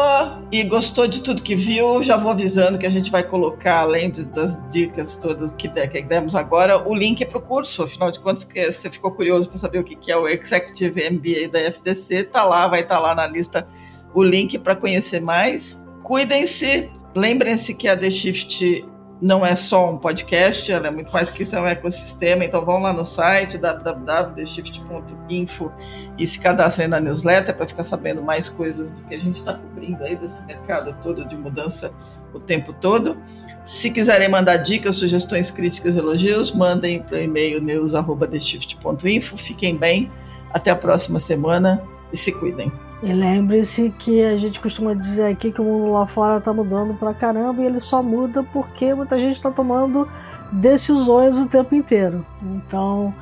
Speaker 5: e gostou de tudo que viu, já vou avisando que a gente vai colocar, além de, das dicas todas que, que demos agora, o link para o curso. Afinal de contas, que você ficou curioso para saber o que, que é o Executive MBA da FDC, tá lá, vai estar tá lá na lista o link para conhecer mais. Cuidem-se, lembrem-se que a The Shift não é só um podcast, ela é muito mais que isso, é um ecossistema. Então vão lá no site www.theshift.info e se cadastrem na newsletter para ficar sabendo mais coisas do que a gente está cobrindo aí desse mercado todo de mudança o tempo todo. Se quiserem mandar dicas, sugestões, críticas, elogios, mandem para o e-mail news@theshift.info. Fiquem bem, até a próxima semana e se cuidem.
Speaker 4: E lembre-se que a gente costuma dizer aqui que o mundo lá fora está mudando pra caramba e ele só muda porque muita gente está tomando decisões o tempo inteiro. Então,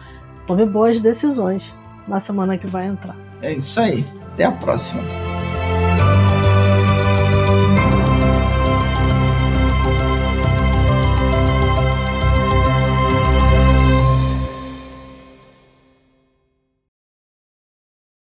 Speaker 4: tome boas decisões na semana que vai entrar.
Speaker 5: É isso aí. Até a próxima.